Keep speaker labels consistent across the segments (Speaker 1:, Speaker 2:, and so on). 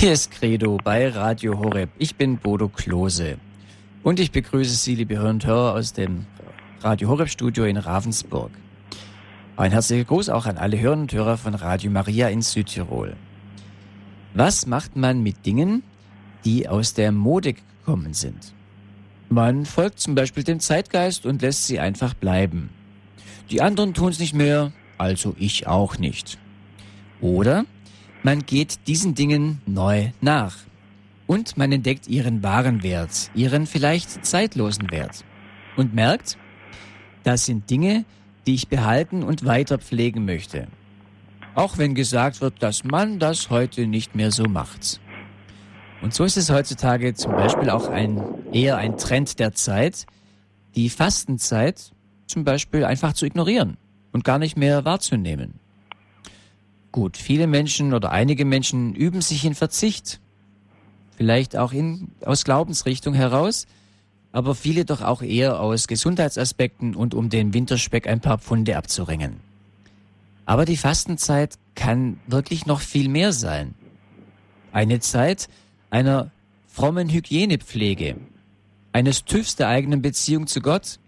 Speaker 1: Hier ist Credo bei Radio Horeb. Ich bin Bodo Klose. Und ich begrüße Sie, liebe Hörer und Hörer, aus dem Radio Horeb Studio in Ravensburg. Ein herzlicher Gruß auch an alle Hörer und Hörer von Radio Maria in Südtirol. Was macht man mit Dingen, die aus der Mode gekommen sind? Man folgt zum Beispiel dem Zeitgeist und lässt sie einfach bleiben. Die anderen tun es nicht mehr, also ich auch nicht. Oder man geht diesen Dingen neu nach. Und man entdeckt ihren wahren Wert, ihren vielleicht zeitlosen Wert. Und merkt, das sind Dinge, die ich behalten und weiter pflegen möchte. Auch wenn gesagt wird, dass man das heute nicht mehr so macht. Und so ist es heutzutage zum Beispiel auch ein, eher ein Trend der Zeit, die Fastenzeit zum Beispiel einfach zu ignorieren und gar nicht mehr wahrzunehmen. Gut, viele Menschen oder einige Menschen üben sich in Verzicht. Vielleicht auch in, aus Glaubensrichtung heraus, aber viele doch auch eher aus Gesundheitsaspekten und um den Winterspeck ein paar Pfunde abzuringen. Aber die Fastenzeit kann wirklich noch viel mehr sein. Eine Zeit einer frommen Hygienepflege, eines TÜVs der eigenen Beziehung zu Gott,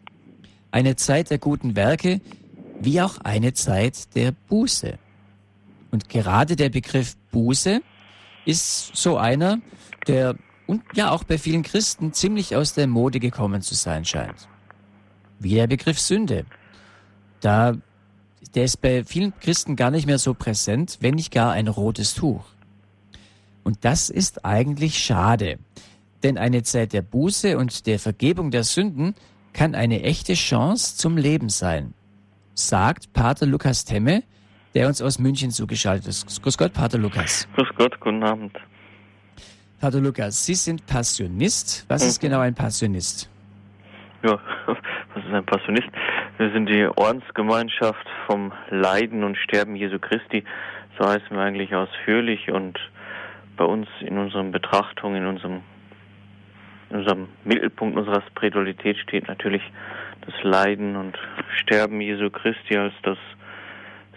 Speaker 1: eine Zeit der guten Werke, wie auch eine Zeit der Buße. Und gerade der Begriff Buße ist so einer, der und ja auch bei vielen Christen ziemlich aus der Mode gekommen zu sein scheint. Wie der Begriff Sünde. Da, der ist bei vielen Christen gar nicht mehr so präsent, wenn nicht gar ein rotes Tuch. Und das ist eigentlich schade. Denn eine Zeit der Buße und der Vergebung der Sünden kann eine echte Chance zum Leben sein, sagt Pater Lukas Temme, der uns aus München zugeschaltet ist. Grüß Gott, Pater Lukas.
Speaker 2: Grüß Gott, guten Abend.
Speaker 1: Pater Lukas, Sie sind Passionist. Was mhm. ist genau ein Passionist?
Speaker 2: Ja, was ist ein Passionist? Wir sind die Ordensgemeinschaft vom Leiden und Sterben Jesu Christi. So heißen wir eigentlich ausführlich und bei uns in unseren Betrachtungen, in unserem, in unserem Mittelpunkt unserer Spiritualität steht natürlich das Leiden und Sterben Jesu Christi als das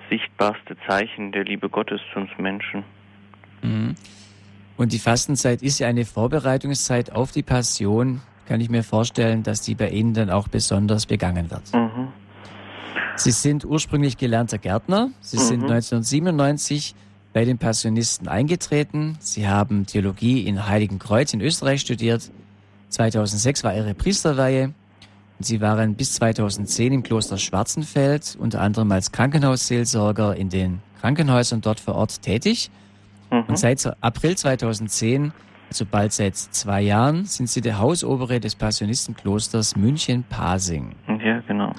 Speaker 2: sichtbarste Zeichen der Liebe Gottes zu uns Menschen.
Speaker 1: Mhm. Und die Fastenzeit ist ja eine Vorbereitungszeit auf die Passion. Kann ich mir vorstellen, dass die bei Ihnen dann auch besonders begangen wird. Mhm. Sie sind ursprünglich gelernter Gärtner. Sie mhm. sind 1997 bei den Passionisten eingetreten. Sie haben Theologie in Heiligenkreuz in Österreich studiert. 2006 war Ihre Priesterweihe. Sie waren bis 2010 im Kloster Schwarzenfeld, unter anderem als Krankenhausseelsorger in den Krankenhäusern dort vor Ort tätig. Mhm. Und seit April 2010, also bald seit zwei Jahren, sind Sie der Hausobere des Passionistenklosters München-Pasing.
Speaker 2: Ja, genau.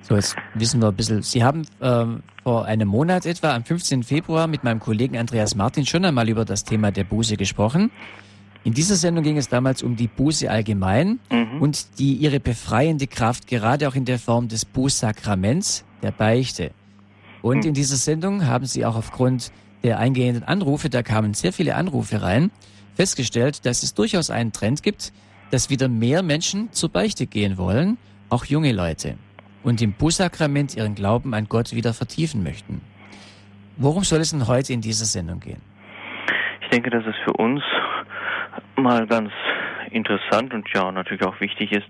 Speaker 1: So, jetzt wissen wir ein bisschen. Sie haben ähm, vor einem Monat etwa, am 15. Februar, mit meinem Kollegen Andreas Martin schon einmal über das Thema der Buße gesprochen. In dieser Sendung ging es damals um die Buße allgemein mhm. und die ihre befreiende Kraft, gerade auch in der Form des Bußsakraments, der Beichte. Und mhm. in dieser Sendung haben Sie auch aufgrund der eingehenden Anrufe, da kamen sehr viele Anrufe rein, festgestellt, dass es durchaus einen Trend gibt, dass wieder mehr Menschen zur Beichte gehen wollen, auch junge Leute, und im Bußsakrament ihren Glauben an Gott wieder vertiefen möchten. Worum soll es denn heute in dieser Sendung gehen?
Speaker 2: Ich denke, dass es für uns mal ganz interessant und ja natürlich auch wichtig ist,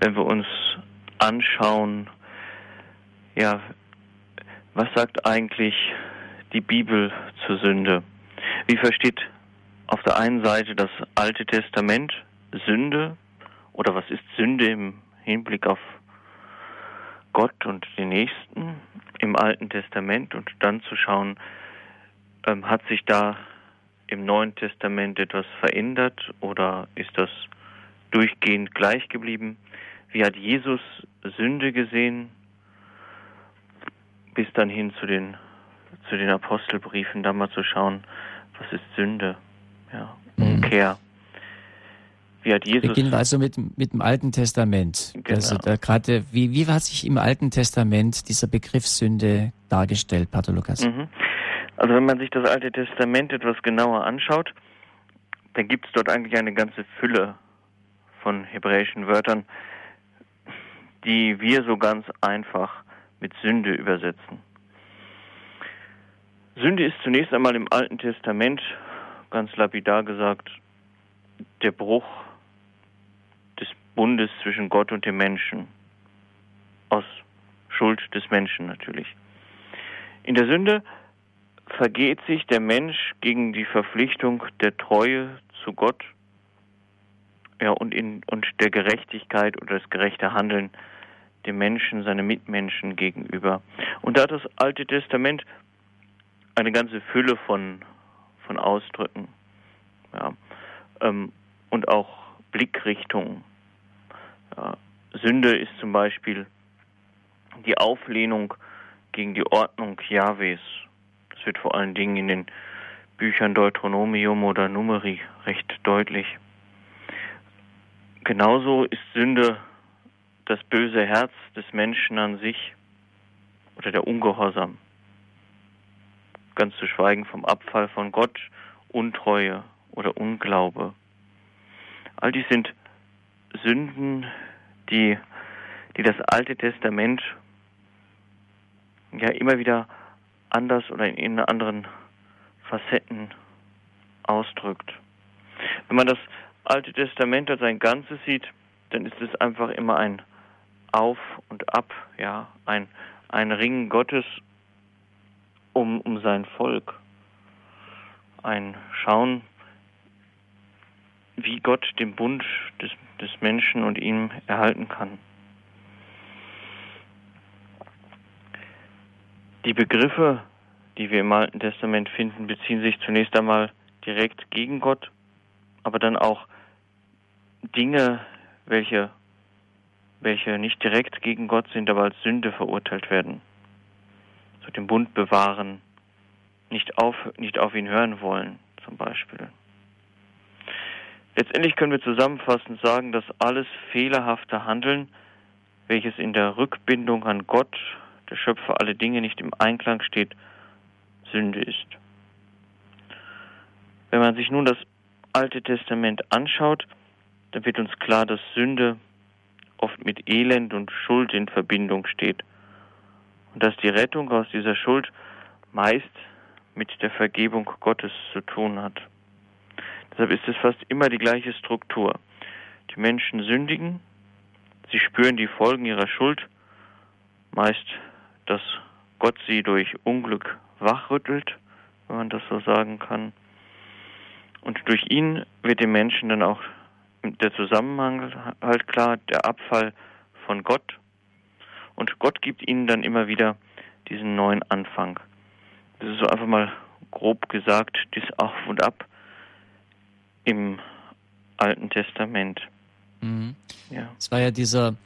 Speaker 2: wenn wir uns anschauen, ja, was sagt eigentlich die Bibel zur Sünde? Wie versteht auf der einen Seite das Alte Testament Sünde oder was ist Sünde im Hinblick auf Gott und den Nächsten im Alten Testament und dann zu schauen, ähm, hat sich da im Neuen Testament etwas verändert oder ist das durchgehend gleich geblieben? Wie hat Jesus Sünde gesehen? Bis dann hin zu den, zu den Apostelbriefen, da mal zu schauen, was ist Sünde? Ja, mhm. Umkehr.
Speaker 1: Wie hat Jesus. Beginnen wir also mit, mit dem Alten Testament. Genau. Also da gerade, wie, wie hat sich im Alten Testament dieser Begriff Sünde dargestellt, Pater Lukas? Mhm.
Speaker 2: Also wenn man sich das Alte Testament etwas genauer anschaut, dann gibt es dort eigentlich eine ganze Fülle von hebräischen Wörtern, die wir so ganz einfach mit Sünde übersetzen. Sünde ist zunächst einmal im Alten Testament ganz lapidar gesagt, der Bruch des Bundes zwischen Gott und dem Menschen. Aus Schuld des Menschen natürlich. In der Sünde vergeht sich der Mensch gegen die Verpflichtung der Treue zu Gott ja, und, in, und der Gerechtigkeit oder das gerechte Handeln dem Menschen, seine Mitmenschen gegenüber. Und da hat das Alte Testament eine ganze Fülle von, von Ausdrücken ja, ähm, und auch Blickrichtungen. Ja, Sünde ist zum Beispiel die Auflehnung gegen die Ordnung Jahwes. Das wird vor allen Dingen in den Büchern Deuteronomium oder Numeri recht deutlich. Genauso ist Sünde das böse Herz des Menschen an sich oder der Ungehorsam. Ganz zu schweigen vom Abfall von Gott, Untreue oder Unglaube. All dies sind Sünden, die, die das Alte Testament ja immer wieder anders oder in anderen Facetten ausdrückt. Wenn man das Alte Testament als ein Ganzes sieht, dann ist es einfach immer ein Auf und Ab, ja, ein, ein Ringen Gottes um, um sein Volk. Ein Schauen, wie Gott den Bund des, des Menschen und ihm erhalten kann. Die Begriffe, die wir im Alten Testament finden, beziehen sich zunächst einmal direkt gegen Gott, aber dann auch Dinge, welche, welche nicht direkt gegen Gott sind, aber als Sünde verurteilt werden. So den Bund bewahren, nicht auf, nicht auf ihn hören wollen, zum Beispiel. Letztendlich können wir zusammenfassend sagen, dass alles fehlerhafte Handeln, welches in der Rückbindung an Gott der Schöpfer alle Dinge nicht im Einklang steht, Sünde ist. Wenn man sich nun das Alte Testament anschaut, dann wird uns klar, dass Sünde oft mit Elend und Schuld in Verbindung steht und dass die Rettung aus dieser Schuld meist mit der Vergebung Gottes zu tun hat. Deshalb ist es fast immer die gleiche Struktur. Die Menschen sündigen, sie spüren die Folgen ihrer Schuld, meist dass Gott sie durch Unglück wachrüttelt, wenn man das so sagen kann. Und durch ihn wird dem Menschen dann auch der Zusammenhang halt klar, der Abfall von Gott. Und Gott gibt ihnen dann immer wieder diesen neuen Anfang. Das ist so einfach mal grob gesagt, das Auf und Ab im Alten Testament.
Speaker 1: Mhm. Ja. Es war ja dieser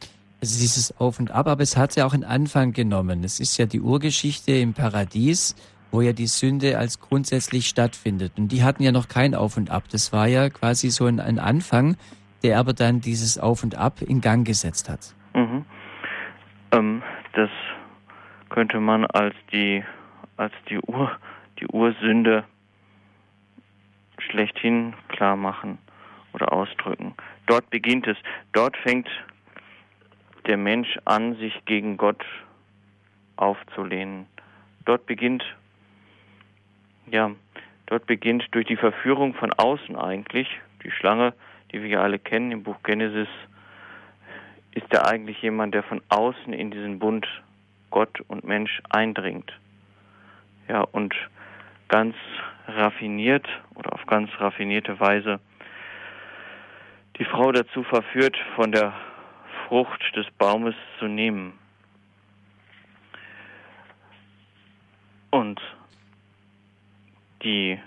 Speaker 1: also dieses Auf und Ab, aber es hat ja auch einen Anfang genommen. Es ist ja die Urgeschichte im Paradies, wo ja die Sünde als grundsätzlich stattfindet. Und die hatten ja noch kein Auf und Ab. Das war ja quasi so ein, ein Anfang, der aber dann dieses Auf und Ab in Gang gesetzt hat.
Speaker 2: Mhm. Ähm, das könnte man als die als die Ur die Ursünde schlechthin klar machen oder ausdrücken. Dort beginnt es. Dort fängt der Mensch an, sich gegen Gott aufzulehnen. Dort beginnt, ja, dort beginnt durch die Verführung von außen eigentlich, die Schlange, die wir ja alle kennen im Buch Genesis, ist da eigentlich jemand, der von außen in diesen Bund Gott und Mensch eindringt. Ja, und ganz raffiniert oder auf ganz raffinierte Weise die Frau dazu verführt, von der Frucht des Baumes zu nehmen. Und die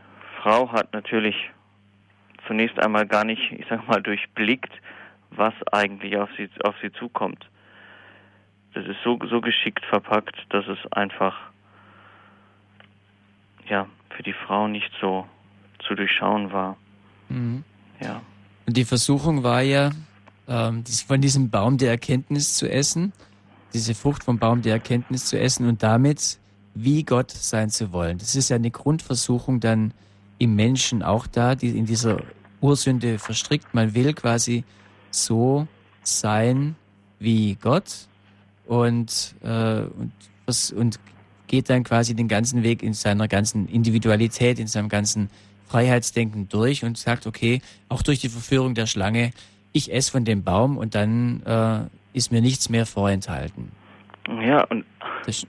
Speaker 2: Frau hat natürlich zunächst einmal gar nicht, ich sag mal, durchblickt, was eigentlich auf sie, auf sie zukommt. Das ist so, so geschickt verpackt, dass es einfach, ja, für die Frau nicht so zu durchschauen war.
Speaker 1: Mhm. Ja. Die Versuchung war ja, ähm, von diesem Baum der Erkenntnis zu essen, diese Frucht vom Baum der Erkenntnis zu essen und damit wie Gott sein zu wollen. Das ist ja eine Grundversuchung dann im Menschen auch da, die in dieser Ursünde verstrickt. Man will quasi so sein wie Gott und, äh, und, was, und geht dann quasi den ganzen Weg in seiner ganzen Individualität, in seinem ganzen Freiheitsdenken durch und sagt, okay, auch durch die Verführung der Schlange, ich esse von dem Baum und dann äh, ist mir nichts mehr vorenthalten.
Speaker 2: Ja, und das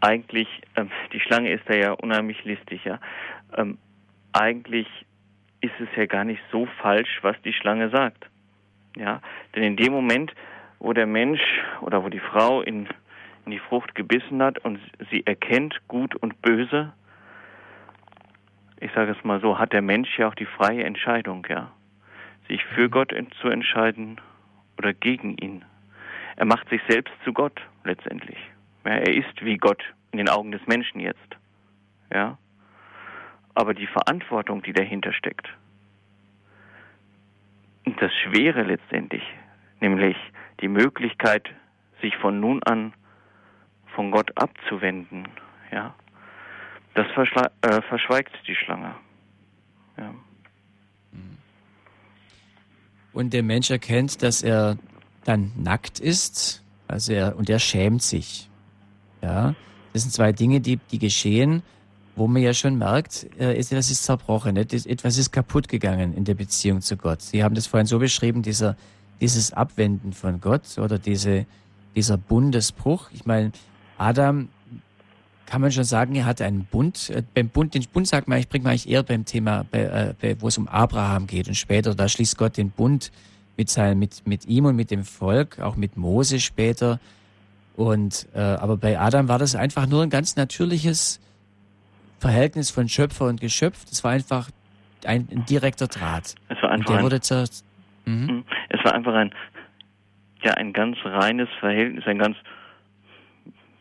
Speaker 2: eigentlich, ähm, die Schlange ist da ja unheimlich listig, ja. Ähm, eigentlich ist es ja gar nicht so falsch, was die Schlange sagt. Ja, denn in dem Moment, wo der Mensch oder wo die Frau in, in die Frucht gebissen hat und sie erkennt gut und böse, ich sage es mal so, hat der Mensch ja auch die freie Entscheidung, ja, sich für mhm. Gott zu entscheiden oder gegen ihn. Er macht sich selbst zu Gott letztendlich. Ja, er ist wie Gott in den Augen des Menschen jetzt. Ja. Aber die Verantwortung, die dahinter steckt, das Schwere letztendlich, nämlich die Möglichkeit, sich von nun an von Gott abzuwenden, ja, das äh, verschweigt die Schlange. Ja.
Speaker 1: Und der Mensch erkennt, dass er dann nackt ist, also er, und er schämt sich. Ja, das sind zwei Dinge, die, die geschehen, wo man ja schon merkt, äh, etwas ist zerbrochen, etwas ist kaputt gegangen in der Beziehung zu Gott. Sie haben das vorhin so beschrieben, dieser, dieses Abwenden von Gott oder diese, dieser Bundesbruch. Ich meine, Adam kann man schon sagen, er hatte einen Bund. Äh, beim Bund, den Bund sagt man, ich bringe mal eigentlich eher beim Thema, bei, äh, wo es um Abraham geht und später, da schließt Gott den Bund mit, sein, mit, mit ihm und mit dem Volk, auch mit Mose später. Und äh, aber bei Adam war das einfach nur ein ganz natürliches Verhältnis von Schöpfer und Geschöpf. Das war einfach ein, ein direkter Draht.
Speaker 2: Es war einfach
Speaker 1: der
Speaker 2: ein,
Speaker 1: wurde zer mhm.
Speaker 2: Es war einfach ein ja ein ganz reines Verhältnis, ein ganz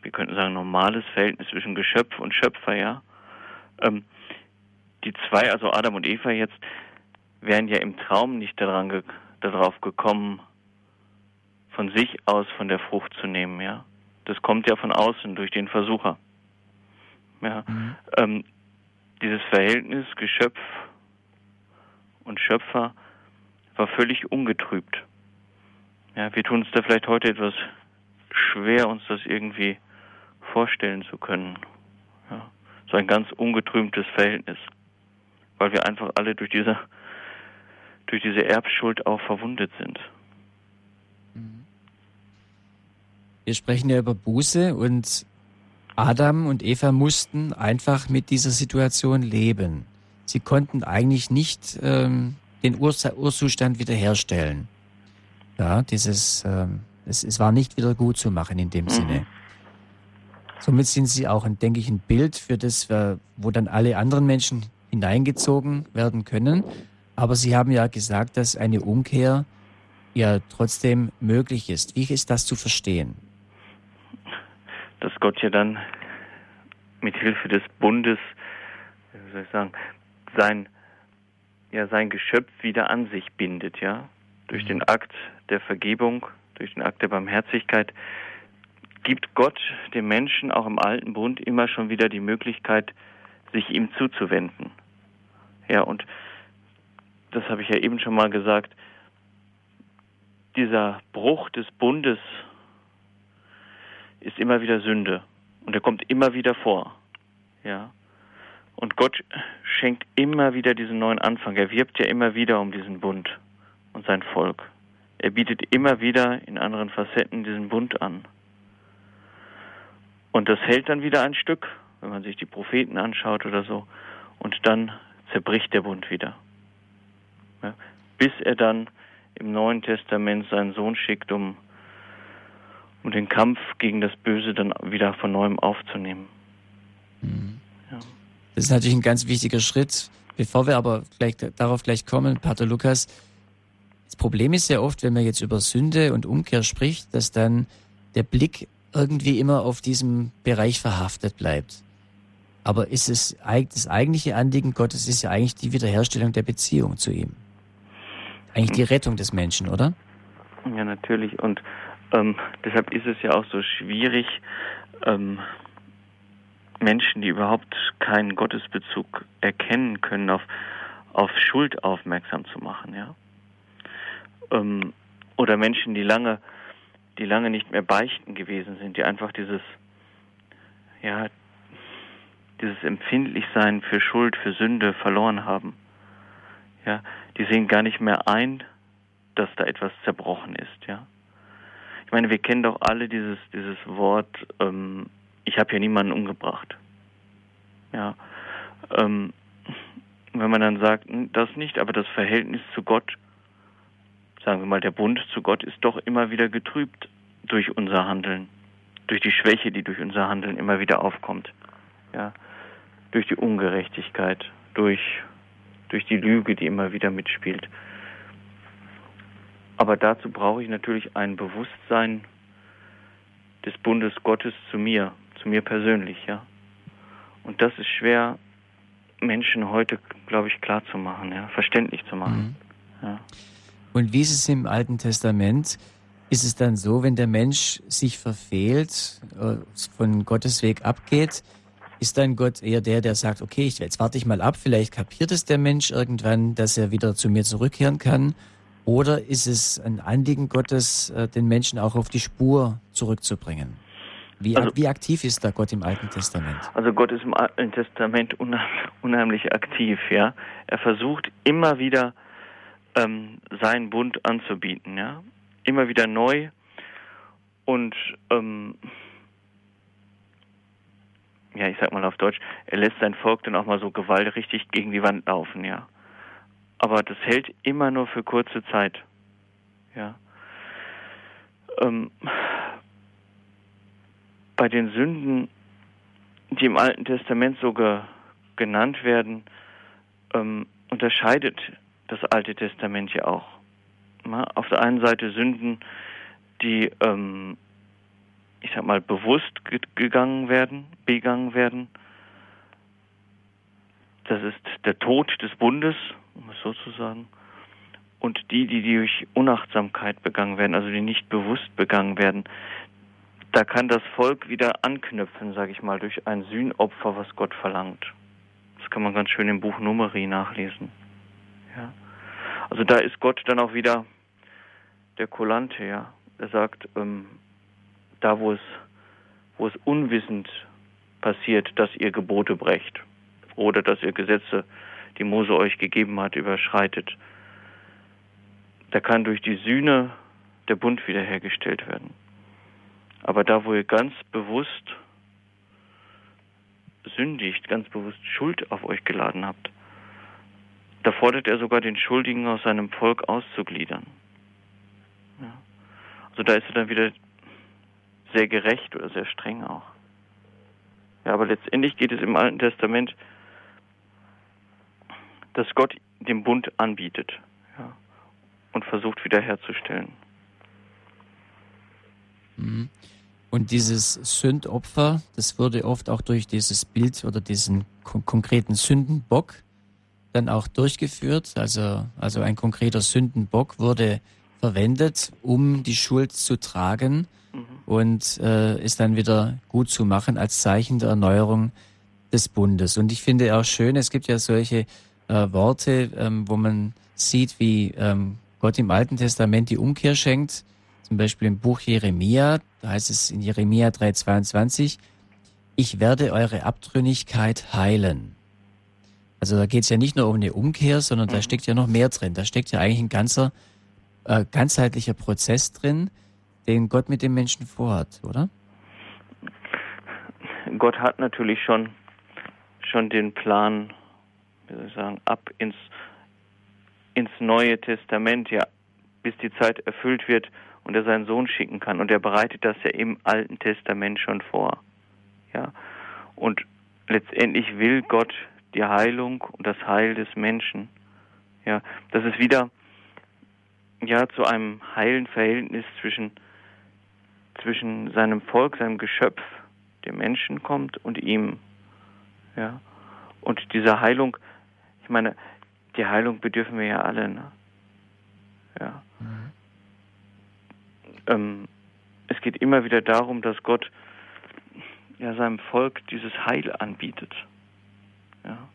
Speaker 2: wir könnten sagen normales Verhältnis zwischen Geschöpf und Schöpfer, ja. Ähm, die zwei, also Adam und Eva jetzt, wären ja im Traum nicht daran ge darauf gekommen, von sich aus von der Frucht zu nehmen, ja. Das kommt ja von außen durch den Versucher. Ja. Mhm. Ähm, dieses Verhältnis Geschöpf und Schöpfer war völlig ungetrübt. Ja, wir tun uns da vielleicht heute etwas schwer, uns das irgendwie vorstellen zu können. Ja, so ein ganz ungetrübtes Verhältnis, weil wir einfach alle durch diese durch diese Erbschuld auch verwundet sind.
Speaker 1: Wir sprechen ja über Buße und Adam und Eva mussten einfach mit dieser Situation leben. Sie konnten eigentlich nicht ähm, den Ur Urzustand wiederherstellen. Ja, dieses, ähm, es, es war nicht wieder gut zu machen in dem mhm. Sinne. Somit sind sie auch, denke ich, ein Bild für das, wo dann alle anderen Menschen hineingezogen werden können. Aber Sie haben ja gesagt, dass eine Umkehr ja trotzdem möglich ist. Wie ist das zu verstehen?
Speaker 2: Dass Gott ja dann mit Hilfe des Bundes, wie soll ich sagen, sein, ja, sein Geschöpf wieder an sich bindet, ja. Durch den Akt der Vergebung, durch den Akt der Barmherzigkeit gibt Gott dem Menschen auch im alten Bund immer schon wieder die Möglichkeit, sich ihm zuzuwenden. Ja, und das habe ich ja eben schon mal gesagt, dieser Bruch des Bundes ist immer wieder Sünde und er kommt immer wieder vor. Ja. Und Gott schenkt immer wieder diesen neuen Anfang. Er wirbt ja immer wieder um diesen Bund und sein Volk. Er bietet immer wieder in anderen Facetten diesen Bund an. Und das hält dann wieder ein Stück, wenn man sich die Propheten anschaut oder so. Und dann zerbricht der Bund wieder. Ja, bis er dann im Neuen Testament seinen Sohn schickt, um, um den Kampf gegen das Böse dann wieder von neuem aufzunehmen.
Speaker 1: Mhm. Ja. Das ist natürlich ein ganz wichtiger Schritt. Bevor wir aber gleich darauf gleich kommen, Pater Lukas, das Problem ist ja oft, wenn man jetzt über Sünde und Umkehr spricht, dass dann der Blick irgendwie immer auf diesem Bereich verhaftet bleibt. Aber ist es das eigentliche Anliegen Gottes ist ja eigentlich die Wiederherstellung der Beziehung zu ihm. Eigentlich die Rettung des Menschen, oder?
Speaker 2: Ja, natürlich. Und ähm, deshalb ist es ja auch so schwierig, ähm, Menschen, die überhaupt keinen Gottesbezug erkennen können, auf, auf Schuld aufmerksam zu machen, ja. Ähm, oder Menschen, die lange die lange nicht mehr beichten gewesen sind, die einfach dieses, ja, dieses Empfindlichsein für Schuld, für Sünde verloren haben. Ja, die sehen gar nicht mehr ein, dass da etwas zerbrochen ist, ja. Ich meine, wir kennen doch alle dieses, dieses Wort, ähm, ich habe ja niemanden umgebracht. Ja. Ähm, wenn man dann sagt, hm, das nicht, aber das Verhältnis zu Gott, sagen wir mal, der Bund zu Gott ist doch immer wieder getrübt durch unser Handeln, durch die Schwäche, die durch unser Handeln immer wieder aufkommt. Ja. Durch die Ungerechtigkeit, durch, durch die Lüge, die immer wieder mitspielt. Aber dazu brauche ich natürlich ein Bewusstsein des Bundes Gottes zu mir, zu mir persönlich, ja. Und das ist schwer Menschen heute, glaube ich, klar zu machen, ja, verständlich zu machen. Mhm. Ja.
Speaker 1: Und wie ist es im Alten Testament? Ist es dann so, wenn der Mensch sich verfehlt, äh, von Gottes Weg abgeht, ist dann Gott eher der, der sagt, okay, jetzt warte ich mal ab, vielleicht kapiert es der Mensch irgendwann, dass er wieder zu mir zurückkehren kann? Oder ist es ein Anliegen Gottes, äh, den Menschen auch auf die Spur zurückzubringen? Wie, also, wie aktiv ist da Gott im Alten Testament?
Speaker 2: Also Gott ist im Alten Testament unheimlich aktiv, ja. Er versucht immer wieder ähm, seinen Bund anzubieten, ja. Immer wieder neu und ähm, ja, ich sag mal auf Deutsch, er lässt sein Volk dann auch mal so gewaltrichtig gegen die Wand laufen, ja aber das hält immer nur für kurze Zeit. Ja. Ähm, bei den Sünden, die im Alten Testament so ge genannt werden, ähm, unterscheidet das Alte Testament ja auch. Auf der einen Seite Sünden, die, ähm, ich sag mal, bewusst gegangen werden, begangen werden. Das ist der Tod des Bundes, um es so zu sagen. Und die, die durch Unachtsamkeit begangen werden, also die nicht bewusst begangen werden, da kann das Volk wieder anknüpfen, sage ich mal, durch ein Sühnopfer, was Gott verlangt. Das kann man ganz schön im Buch Numeri nachlesen. Also da ist Gott dann auch wieder der Kolante, ja. Er sagt, ähm, da wo es, wo es unwissend passiert, dass ihr Gebote brecht oder dass ihr Gesetze die Mose euch gegeben hat, überschreitet. Da kann durch die Sühne der Bund wiederhergestellt werden. Aber da, wo ihr ganz bewusst sündigt, ganz bewusst Schuld auf euch geladen habt, da fordert er sogar den Schuldigen aus seinem Volk auszugliedern. Ja. Also da ist er dann wieder sehr gerecht oder sehr streng auch. Ja, aber letztendlich geht es im Alten Testament dass Gott den Bund anbietet ja, und versucht wiederherzustellen.
Speaker 1: Mhm. Und dieses Sündopfer, das wurde oft auch durch dieses Bild oder diesen kon konkreten Sündenbock dann auch durchgeführt. Also, also ein konkreter Sündenbock wurde verwendet, um die Schuld zu tragen mhm. und äh, ist dann wieder gut zu machen als Zeichen der Erneuerung des Bundes. Und ich finde auch schön, es gibt ja solche äh, Worte, ähm, wo man sieht, wie ähm, Gott im Alten Testament die Umkehr schenkt. Zum Beispiel im Buch Jeremia, da heißt es in Jeremia 3,22, ich werde eure Abtrünnigkeit heilen. Also da geht es ja nicht nur um eine Umkehr, sondern da mhm. steckt ja noch mehr drin. Da steckt ja eigentlich ein ganzer, äh, ganzheitlicher Prozess drin, den Gott mit dem Menschen vorhat, oder?
Speaker 2: Gott hat natürlich schon, schon den Plan wie soll ich sagen, ab ins, ins Neue Testament, ja, bis die Zeit erfüllt wird und er seinen Sohn schicken kann. Und er bereitet das ja im Alten Testament schon vor. Ja. Und letztendlich will Gott die Heilung und das Heil des Menschen. Ja, dass es wieder ja zu einem heilen Verhältnis zwischen zwischen seinem Volk, seinem Geschöpf, dem Menschen kommt und ihm. Ja. Und diese Heilung ich meine, die Heilung bedürfen wir ja alle. Ne? Ja. Mhm. Ähm, es geht immer wieder darum, dass Gott ja seinem Volk dieses Heil anbietet. Ja.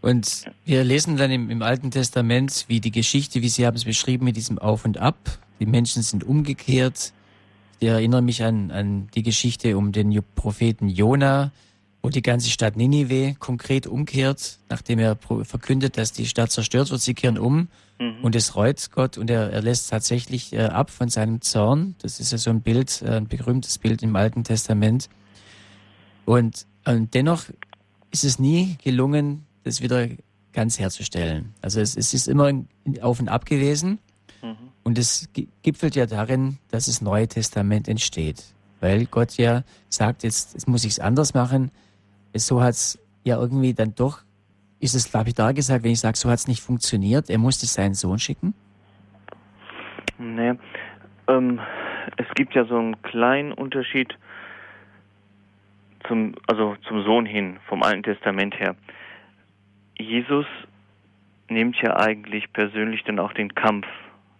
Speaker 1: Und wir lesen dann im, im, Alten Testament, wie die Geschichte, wie Sie haben es beschrieben, mit diesem Auf und Ab. Die Menschen sind umgekehrt. ich erinnere mich an, an die Geschichte um den Propheten Jona, wo die ganze Stadt Ninive konkret umkehrt, nachdem er verkündet, dass die Stadt zerstört wird, sie kehren um mhm. und es reut Gott und er, er lässt tatsächlich äh, ab von seinem Zorn. Das ist ja so ein Bild, äh, ein berühmtes Bild im Alten Testament. Und, und dennoch ist es nie gelungen, das wieder ganz herzustellen. Also es, es ist immer auf und ab gewesen. Mhm. Und es gipfelt ja darin, dass das Neue Testament entsteht. Weil Gott ja sagt, jetzt, jetzt muss ich es anders machen. So hat es ja irgendwie dann doch, ist es lapidar gesagt, wenn ich sage, so hat es nicht funktioniert. Er musste seinen Sohn schicken.
Speaker 2: Nee. Ähm, es gibt ja so einen kleinen Unterschied zum, also zum Sohn hin, vom Alten Testament her. Jesus nimmt ja eigentlich persönlich dann auch den Kampf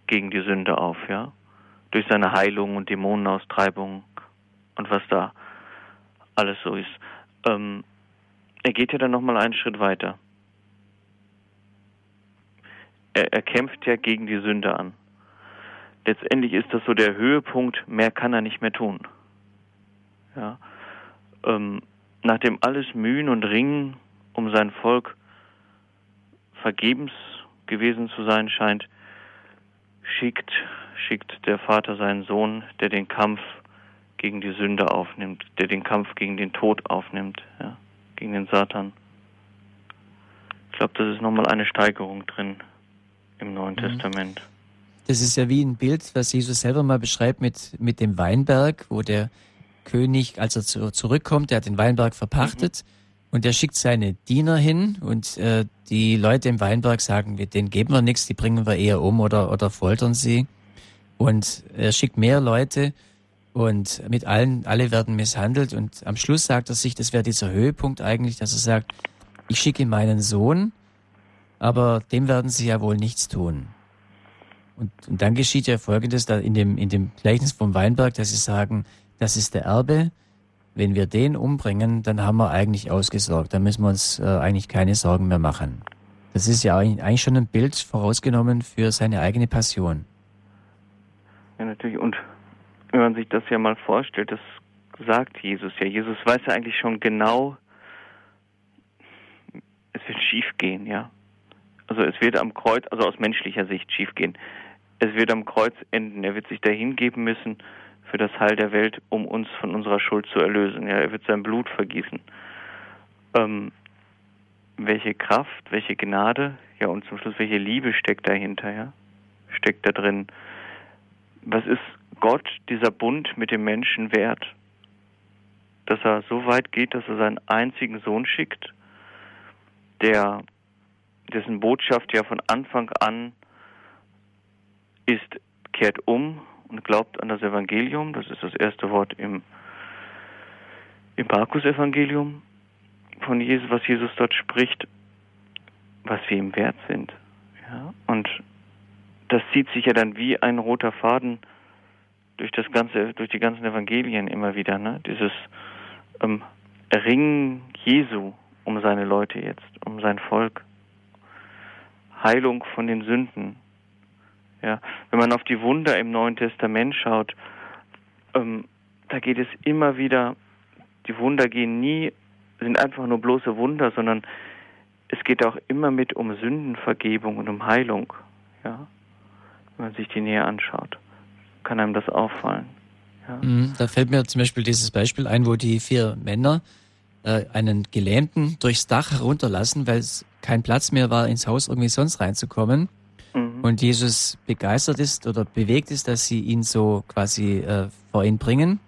Speaker 2: gegen die Sünde auf, ja, durch seine Heilung und Dämonenaustreibung und was da alles so ist. Ähm, er geht ja dann nochmal einen Schritt weiter. Er, er kämpft ja gegen die Sünde an. Letztendlich ist das so der Höhepunkt, mehr kann er nicht mehr tun. Ja. Ähm, nachdem alles Mühen und Ringen um sein Volk vergebens gewesen zu sein scheint, schickt, schickt der Vater seinen Sohn, der den Kampf gegen die Sünde aufnimmt, der den Kampf gegen den Tod aufnimmt, ja, gegen den Satan. Ich glaube, das ist nochmal eine Steigerung drin im Neuen mhm. Testament.
Speaker 1: Das ist ja wie ein Bild, was Jesus selber mal beschreibt mit, mit dem Weinberg, wo der König, als er zu, zurückkommt, der hat den Weinberg verpachtet. Mhm und er schickt seine Diener hin und äh, die Leute im Weinberg sagen, denen geben wir nichts, die bringen wir eher um oder, oder foltern sie. Und er schickt mehr Leute und mit allen, alle werden misshandelt. Und am Schluss sagt er sich, das wäre dieser Höhepunkt eigentlich, dass er sagt, ich schicke meinen Sohn, aber dem werden sie ja wohl nichts tun. Und, und dann geschieht ja Folgendes da in dem, in dem Gleichnis vom Weinberg, dass sie sagen, das ist der Erbe, wenn wir den umbringen, dann haben wir eigentlich ausgesorgt. Dann müssen wir uns äh, eigentlich keine Sorgen mehr machen. Das ist ja eigentlich schon ein Bild vorausgenommen für seine eigene Passion.
Speaker 2: Ja, natürlich. Und wenn man sich das ja mal vorstellt, das sagt Jesus ja. Jesus weiß ja eigentlich schon genau, es wird schief gehen, ja. Also es wird am Kreuz, also aus menschlicher Sicht schief gehen. Es wird am Kreuz enden. Er wird sich dahin geben müssen für das Heil der Welt, um uns von unserer Schuld zu erlösen. Ja, er wird sein Blut vergießen. Ähm, welche Kraft, welche Gnade, ja und zum Schluss welche Liebe steckt dahinter, ja? Steckt da drin. Was ist Gott, dieser Bund mit dem Menschen wert? Dass er so weit geht, dass er seinen einzigen Sohn schickt, der dessen Botschaft ja von Anfang an ist, kehrt um und glaubt an das Evangelium, das ist das erste Wort im, im Markus-Evangelium von Jesus, was Jesus dort spricht, was wir ihm wert sind. Ja? Und das zieht sich ja dann wie ein roter Faden durch das ganze, durch die ganzen Evangelien immer wieder, ne? Dieses ähm, Erringen Jesu um seine Leute jetzt, um sein Volk. Heilung von den Sünden, ja, wenn man auf die Wunder im Neuen Testament schaut, ähm, da geht es immer wieder, die Wunder gehen nie, sind einfach nur bloße Wunder, sondern es geht auch immer mit um Sündenvergebung und um Heilung. Ja, wenn man sich die näher anschaut, kann einem das auffallen.
Speaker 1: Ja. Mhm, da fällt mir zum Beispiel dieses Beispiel ein, wo die vier Männer äh, einen Gelähmten durchs Dach herunterlassen, weil es kein Platz mehr war, ins Haus irgendwie sonst reinzukommen. Mhm. Und Jesus begeistert ist oder bewegt ist, dass sie ihn so quasi äh, vor ihn bringen.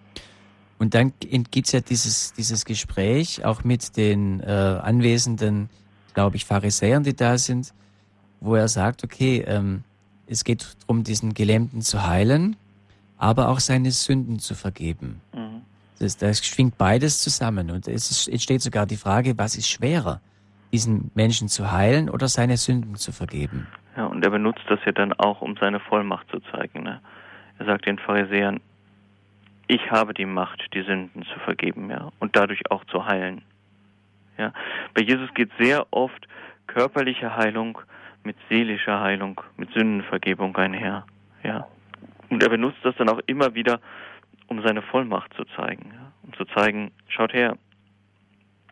Speaker 1: Und dann gibt's ja dieses, dieses Gespräch auch mit den äh, anwesenden, glaube ich, Pharisäern, die da sind, wo er sagt, okay, ähm, es geht darum, diesen Gelähmten zu heilen, aber auch seine Sünden zu vergeben. Mhm. Das, das schwingt beides zusammen. Und es ist, entsteht sogar die Frage, was ist schwerer, diesen Menschen zu heilen oder seine Sünden zu vergeben?
Speaker 2: Ja, und er benutzt das ja dann auch, um seine Vollmacht zu zeigen. Ne? Er sagt den Pharisäern, ich habe die Macht, die Sünden zu vergeben, ja, und dadurch auch zu heilen. Ja, bei Jesus geht sehr oft körperliche Heilung mit seelischer Heilung, mit Sündenvergebung einher. Ja, und er benutzt das dann auch immer wieder, um seine Vollmacht zu zeigen, ja? um zu zeigen, schaut her,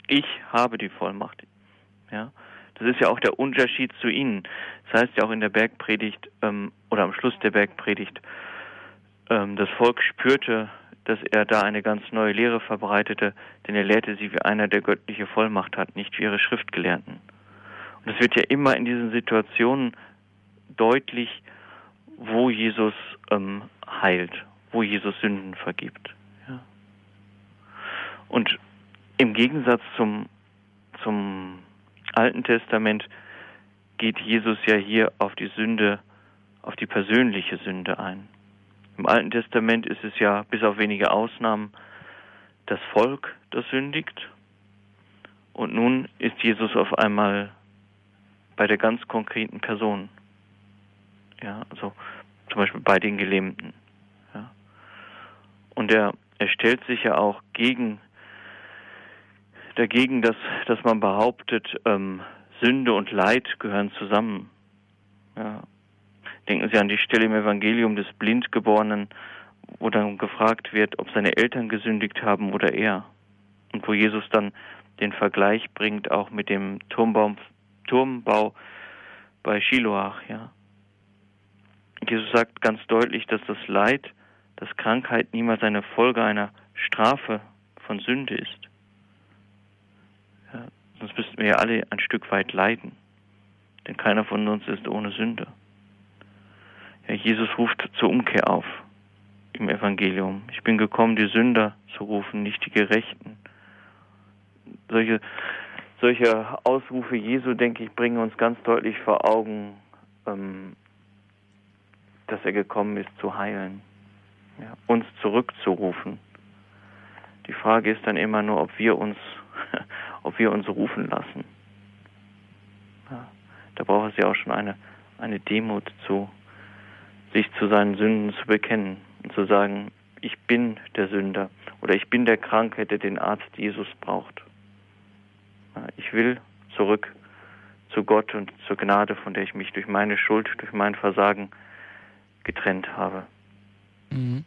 Speaker 2: ich habe die Vollmacht. Ja? Das ist ja auch der Unterschied zu ihnen. Das heißt ja auch in der Bergpredigt ähm, oder am Schluss der Bergpredigt, ähm, das Volk spürte, dass er da eine ganz neue Lehre verbreitete, denn er lehrte sie wie einer, der göttliche Vollmacht hat, nicht wie ihre Schriftgelehrten. Und es wird ja immer in diesen Situationen deutlich, wo Jesus ähm, heilt, wo Jesus Sünden vergibt. Ja. Und im Gegensatz zum, zum Alten Testament geht Jesus ja hier auf die Sünde, auf die persönliche Sünde ein. Im Alten Testament ist es ja bis auf wenige Ausnahmen das Volk, das sündigt. Und nun ist Jesus auf einmal bei der ganz konkreten Person. Ja, also zum Beispiel bei den Gelähmten. Ja. Und er, er stellt sich ja auch gegen dagegen, dass, dass man behauptet, ähm, Sünde und Leid gehören zusammen. Ja. Denken Sie an die Stelle im Evangelium des Blindgeborenen, wo dann gefragt wird, ob seine Eltern gesündigt haben oder er. Und wo Jesus dann den Vergleich bringt, auch mit dem Turmbau, Turmbau bei Shiloach, ja. Jesus sagt ganz deutlich, dass das Leid, dass Krankheit niemals eine Folge einer Strafe von Sünde ist. Sonst müssten wir ja alle ein Stück weit leiden. Denn keiner von uns ist ohne Sünde. Ja, Jesus ruft zur Umkehr auf im Evangelium. Ich bin gekommen, die Sünder zu rufen, nicht die Gerechten. Solche, solche Ausrufe Jesu, denke ich, bringen uns ganz deutlich vor Augen, ähm, dass er gekommen ist zu heilen, ja, uns zurückzurufen. Die Frage ist dann immer nur, ob wir uns, ob wir uns rufen lassen. Ja, da braucht es ja auch schon eine, eine Demut zu, sich zu seinen Sünden zu bekennen und zu sagen, ich bin der Sünder oder ich bin der Kranke, der den Arzt Jesus braucht. Ich will zurück zu Gott und zur Gnade, von der ich mich durch meine Schuld, durch mein Versagen getrennt habe. Mhm.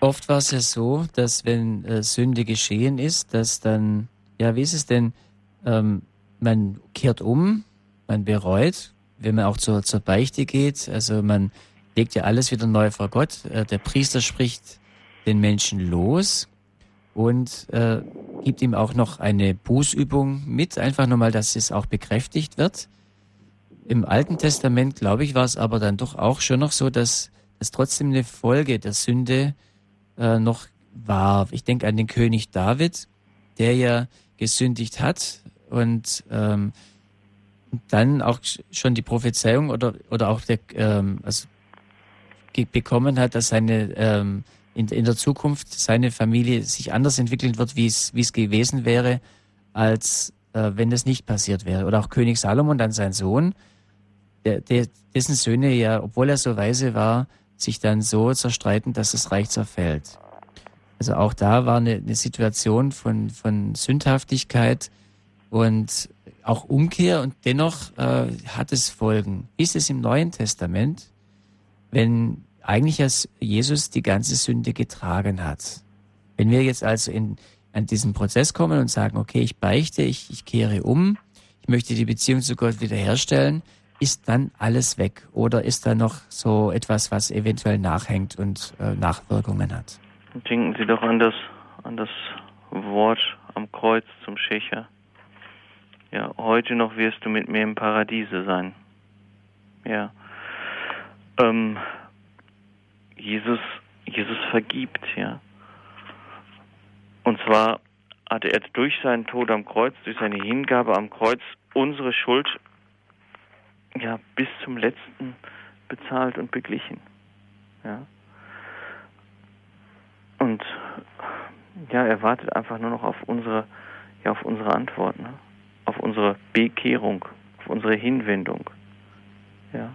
Speaker 1: Oft war es ja so, dass wenn äh, Sünde geschehen ist, dass dann, ja, wie ist es denn, ähm, man kehrt um, man bereut, wenn man auch zur, zur Beichte geht, also man legt ja alles wieder neu vor Gott. Äh, der Priester spricht den Menschen los und äh, gibt ihm auch noch eine Bußübung mit, einfach nochmal, dass es auch bekräftigt wird. Im Alten Testament, glaube ich, war es aber dann doch auch schon noch so, dass es trotzdem eine Folge der Sünde äh, noch war. Ich denke an den König David, der ja gesündigt hat und ähm, dann auch schon die Prophezeiung oder, oder auch der, ähm, also bekommen hat, dass seine ähm, in, in der Zukunft seine Familie sich anders entwickeln wird, wie es wie es gewesen wäre, als äh, wenn das nicht passiert wäre. Oder auch König Salomon, dann sein Sohn, der, der, dessen Söhne ja, obwohl er so weise war, sich dann so zerstreiten, dass das Reich zerfällt. Also auch da war eine, eine Situation von, von Sündhaftigkeit und auch Umkehr und dennoch äh, hat es Folgen. Ist es im Neuen Testament, wenn eigentlich als Jesus die ganze Sünde getragen hat? Wenn wir jetzt also in, an diesen Prozess kommen und sagen, okay, ich beichte, ich, ich kehre um, ich möchte die Beziehung zu Gott wiederherstellen, ist dann alles weg oder ist da noch so etwas, was eventuell nachhängt und äh, Nachwirkungen hat?
Speaker 2: Denken Sie doch an das, an das Wort am Kreuz zum Schächer. Ja, heute noch wirst du mit mir im Paradiese sein. Ja. Ähm, Jesus, Jesus vergibt, ja. Und zwar hatte er durch seinen Tod am Kreuz, durch seine Hingabe am Kreuz unsere Schuld ja, bis zum letzten bezahlt und beglichen. Ja. Und ja, er wartet einfach nur noch auf unsere, ja, auf unsere Antwort, ne? auf unsere Bekehrung, auf unsere Hinwendung. Ja.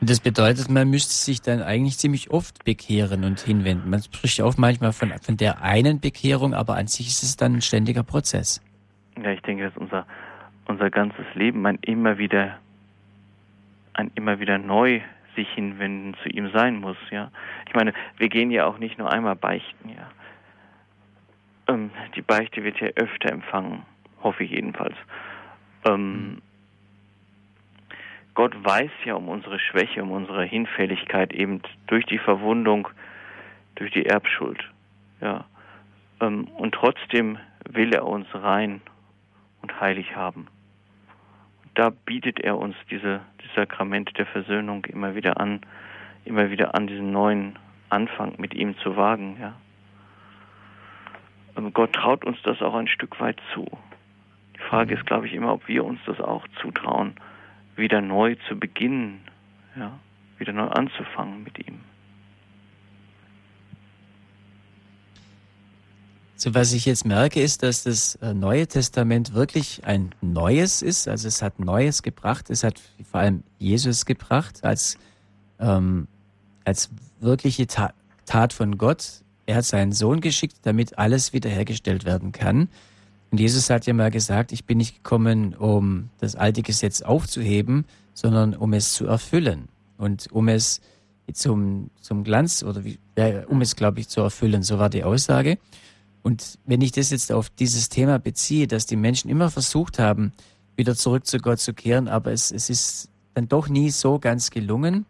Speaker 1: Das bedeutet, man müsste sich dann eigentlich ziemlich oft bekehren und hinwenden. Man spricht auch manchmal von, von der einen Bekehrung, aber an sich ist es dann ein ständiger Prozess.
Speaker 2: Ja, ich denke, dass unser unser ganzes Leben ein immer wieder, ein immer wieder neu sich hinwenden zu ihm sein muss, ja. Ich meine, wir gehen ja auch nicht nur einmal beichten, ja. Ähm, die Beichte wird ja öfter empfangen, hoffe ich jedenfalls. Ähm, Gott weiß ja um unsere Schwäche, um unsere Hinfälligkeit eben durch die Verwundung, durch die Erbschuld, ja. Ähm, und trotzdem will er uns rein und heilig haben. Da bietet er uns diese, dieses Sakrament der Versöhnung immer wieder an, immer wieder an, diesen neuen Anfang mit ihm zu wagen. Ja. Und Gott traut uns das auch ein Stück weit zu. Die Frage ist, glaube ich, immer, ob wir uns das auch zutrauen, wieder neu zu beginnen, ja, wieder neu anzufangen mit ihm.
Speaker 1: So, was ich jetzt merke, ist, dass das äh, Neue Testament wirklich ein Neues ist. Also es hat Neues gebracht. Es hat vor allem Jesus gebracht als, ähm, als wirkliche Ta Tat von Gott. Er hat seinen Sohn geschickt, damit alles wiederhergestellt werden kann. Und Jesus hat ja mal gesagt, ich bin nicht gekommen, um das alte Gesetz aufzuheben, sondern um es zu erfüllen und um es zum, zum Glanz oder wie, ja, um es, glaube ich, zu erfüllen. So war die Aussage. Und wenn ich das jetzt auf dieses Thema beziehe, dass die Menschen immer versucht haben, wieder zurück zu Gott zu kehren, aber es, es ist dann doch nie so ganz gelungen.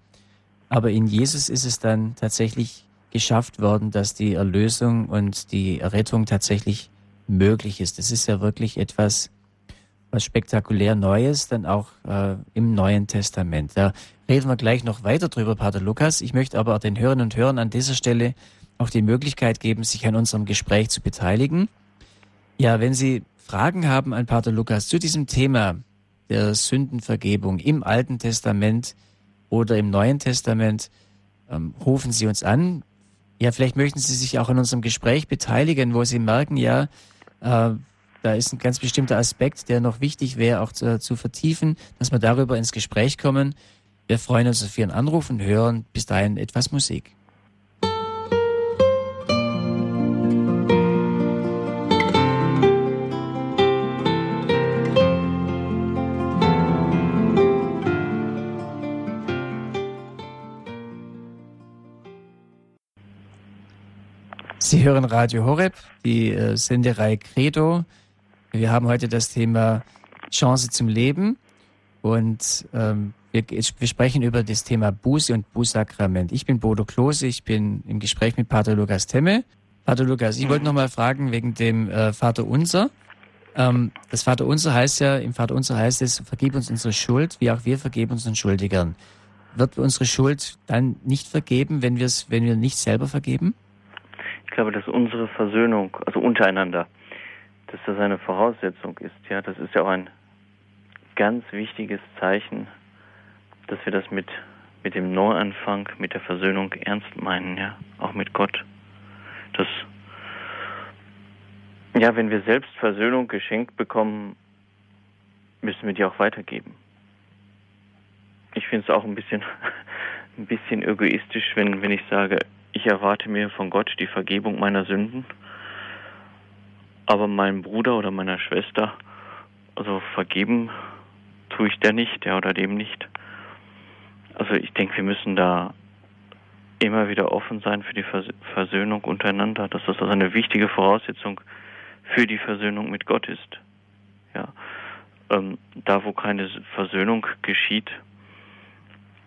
Speaker 1: Aber in Jesus ist es dann tatsächlich geschafft worden, dass die Erlösung und die Errettung tatsächlich möglich ist. Das ist ja wirklich etwas, was spektakulär Neues, dann auch äh, im Neuen Testament. Da reden wir gleich noch weiter drüber, Pater Lukas. Ich möchte aber den Hörerinnen und Hörern an dieser Stelle auch die Möglichkeit geben, sich an unserem Gespräch zu beteiligen. Ja, wenn Sie Fragen haben an Pater Lukas zu diesem Thema der Sündenvergebung im Alten Testament oder im Neuen Testament, ähm, rufen Sie uns an. Ja, vielleicht möchten Sie sich auch an unserem Gespräch beteiligen, wo Sie merken, ja, äh, da ist ein ganz bestimmter Aspekt, der noch wichtig wäre, auch zu, zu, vertiefen, dass wir darüber ins Gespräch kommen. Wir freuen uns auf Ihren Anruf und hören bis dahin etwas Musik. Sie hören Radio Horeb, die äh, Senderei Credo. Wir haben heute das Thema Chance zum Leben und ähm, wir, wir, sprechen über das Thema Buße und Bußsakrament. Ich bin Bodo Klose, ich bin im Gespräch mit Pater Lukas Temme. Pater Lukas, ich wollte noch mal fragen wegen dem äh, Vater Unser. Ähm, das Vater Unser heißt ja, im Vater Unser heißt es, vergib uns unsere Schuld, wie auch wir vergeben unseren Schuldigern. Wird unsere Schuld dann nicht vergeben, wenn wir es, wenn wir nicht selber vergeben?
Speaker 2: Ich glaube, dass unsere Versöhnung, also untereinander, dass das eine Voraussetzung ist. Ja, das ist ja auch ein ganz wichtiges Zeichen, dass wir das mit mit dem Neuanfang, mit der Versöhnung ernst meinen, ja, auch mit Gott. Das ja, wenn wir selbst Versöhnung geschenkt bekommen, müssen wir die auch weitergeben. Ich finde es auch ein bisschen ein bisschen egoistisch, wenn wenn ich sage, ich erwarte mir von Gott die Vergebung meiner Sünden, aber meinem Bruder oder meiner Schwester, also vergeben tue ich der nicht, der oder dem nicht. Also ich denke, wir müssen da immer wieder offen sein für die Versöhnung untereinander, dass das also eine wichtige Voraussetzung für die Versöhnung mit Gott ist. Ja, ähm, da wo keine Versöhnung geschieht,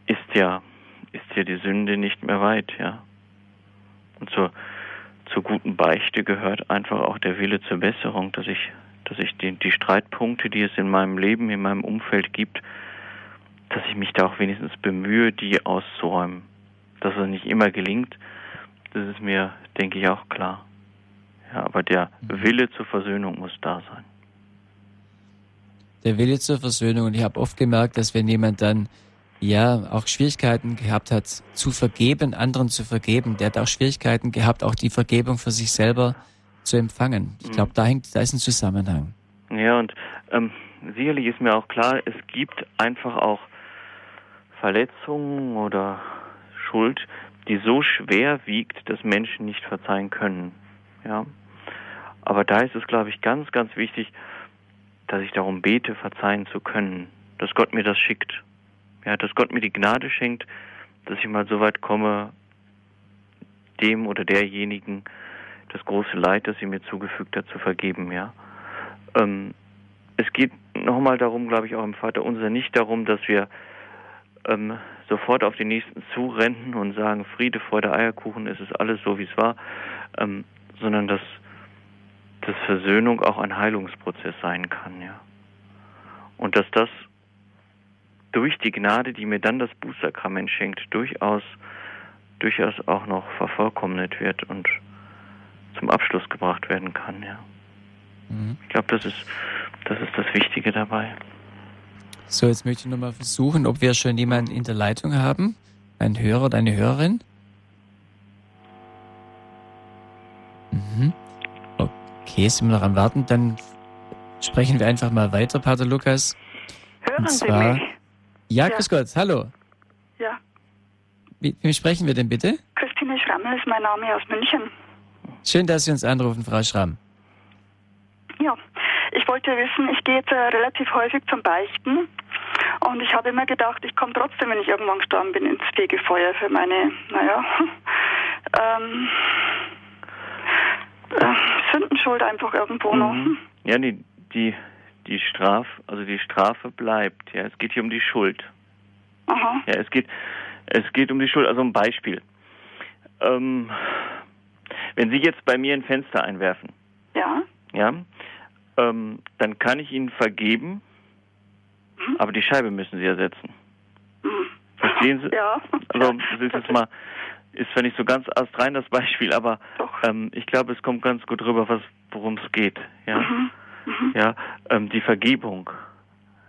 Speaker 2: ist ja ist ja die Sünde nicht mehr weit. Ja, und zur, zur guten Beichte gehört einfach auch der Wille zur Besserung, dass ich, dass ich die, die Streitpunkte, die es in meinem Leben, in meinem Umfeld gibt, dass ich mich da auch wenigstens bemühe, die auszuräumen. Dass es nicht immer gelingt, das ist mir, denke ich, auch klar. Ja, aber der Wille zur Versöhnung muss da sein.
Speaker 1: Der Wille zur Versöhnung. Und ich habe oft gemerkt, dass wenn jemand dann ja auch Schwierigkeiten gehabt hat, zu vergeben, anderen zu vergeben. Der hat auch Schwierigkeiten gehabt, auch die Vergebung für sich selber zu empfangen. Ich glaube, da hängt, da ist ein Zusammenhang.
Speaker 2: Ja, und ähm, sicherlich ist mir auch klar, es gibt einfach auch Verletzungen oder Schuld, die so schwer wiegt, dass Menschen nicht verzeihen können. Ja. Aber da ist es, glaube ich, ganz, ganz wichtig, dass ich darum bete, verzeihen zu können, dass Gott mir das schickt. Ja, dass Gott mir die Gnade schenkt, dass ich mal so weit komme, dem oder derjenigen das große Leid, das sie mir zugefügt hat, zu vergeben, ja. Ähm, es geht nochmal darum, glaube ich, auch im Vater unser, nicht darum, dass wir ähm, sofort auf den nächsten zurennen und sagen, Friede, Freude, Eierkuchen, es ist alles so, wie es war, ähm, sondern dass, dass Versöhnung auch ein Heilungsprozess sein kann, ja. Und dass das durch die Gnade, die mir dann das Bußsakrament schenkt, durchaus, durchaus auch noch vervollkommnet wird und zum Abschluss gebracht werden kann, ja. Mhm. Ich glaube, das ist, das ist das Wichtige dabei.
Speaker 1: So, jetzt möchte ich nochmal versuchen, ob wir schon jemanden in der Leitung haben. Ein Hörer oder eine Hörerin. Mhm. Okay, sind wir noch am Warten. Dann sprechen wir einfach mal weiter, Pater Lukas.
Speaker 3: Hören zwar, Sie mich?
Speaker 1: Ja, ja, grüß Gott, hallo.
Speaker 3: Ja.
Speaker 1: Wie, wem sprechen wir denn bitte?
Speaker 3: Christine Schrammel ist mein Name aus München.
Speaker 1: Schön, dass Sie uns anrufen, Frau Schramm.
Speaker 3: Ja, ich wollte wissen, ich gehe jetzt äh, relativ häufig zum Beichten und ich habe immer gedacht, ich komme trotzdem, wenn ich irgendwann gestorben bin, ins Fegefeuer für meine, naja, ähm, äh, Sündenschuld einfach irgendwo mhm. noch.
Speaker 2: Ja, die, die, die Strafe, also die Strafe bleibt. Ja, es geht hier um die Schuld.
Speaker 3: Aha.
Speaker 2: Ja, es geht, es geht um die Schuld. Also ein Beispiel. Ähm, wenn Sie jetzt bei mir ein Fenster einwerfen,
Speaker 3: ja,
Speaker 2: ja, ähm, dann kann ich Ihnen vergeben, mhm. aber die Scheibe müssen Sie ersetzen. Mhm. Verstehen Sie?
Speaker 3: Ja.
Speaker 2: Also das ist jetzt mal, ist zwar nicht so ganz astrein das Beispiel, aber ähm, ich glaube, es kommt ganz gut rüber, was worum es geht. Ja, mhm. Mhm. ja, ähm, die Vergebung.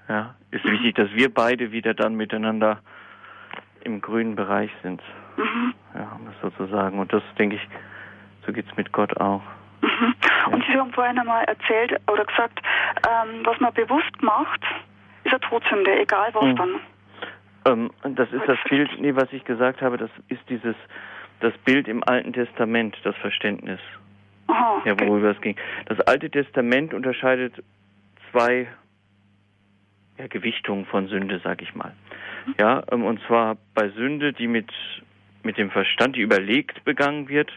Speaker 2: Ja, ist mhm. wichtig, dass wir beide wieder dann miteinander im grünen Bereich sind. Mhm. Ja, sozusagen. Und das denke ich, so geht es mit Gott auch.
Speaker 3: Mhm. Und Sie haben vorhin einmal erzählt oder gesagt, ähm, was man bewusst macht, ist eine Todsünde, egal was mhm. dann.
Speaker 2: Ähm, das ist das Bild, nee, was ich gesagt habe, das ist dieses, das Bild im Alten Testament, das Verständnis.
Speaker 3: Aha,
Speaker 2: ja, worüber es ging. Das Alte Testament unterscheidet zwei ja, Gewichtungen von Sünde, sag ich mal. Mhm. Ja, ähm, und zwar bei Sünde, die mit, mit dem Verstand, die überlegt begangen wird,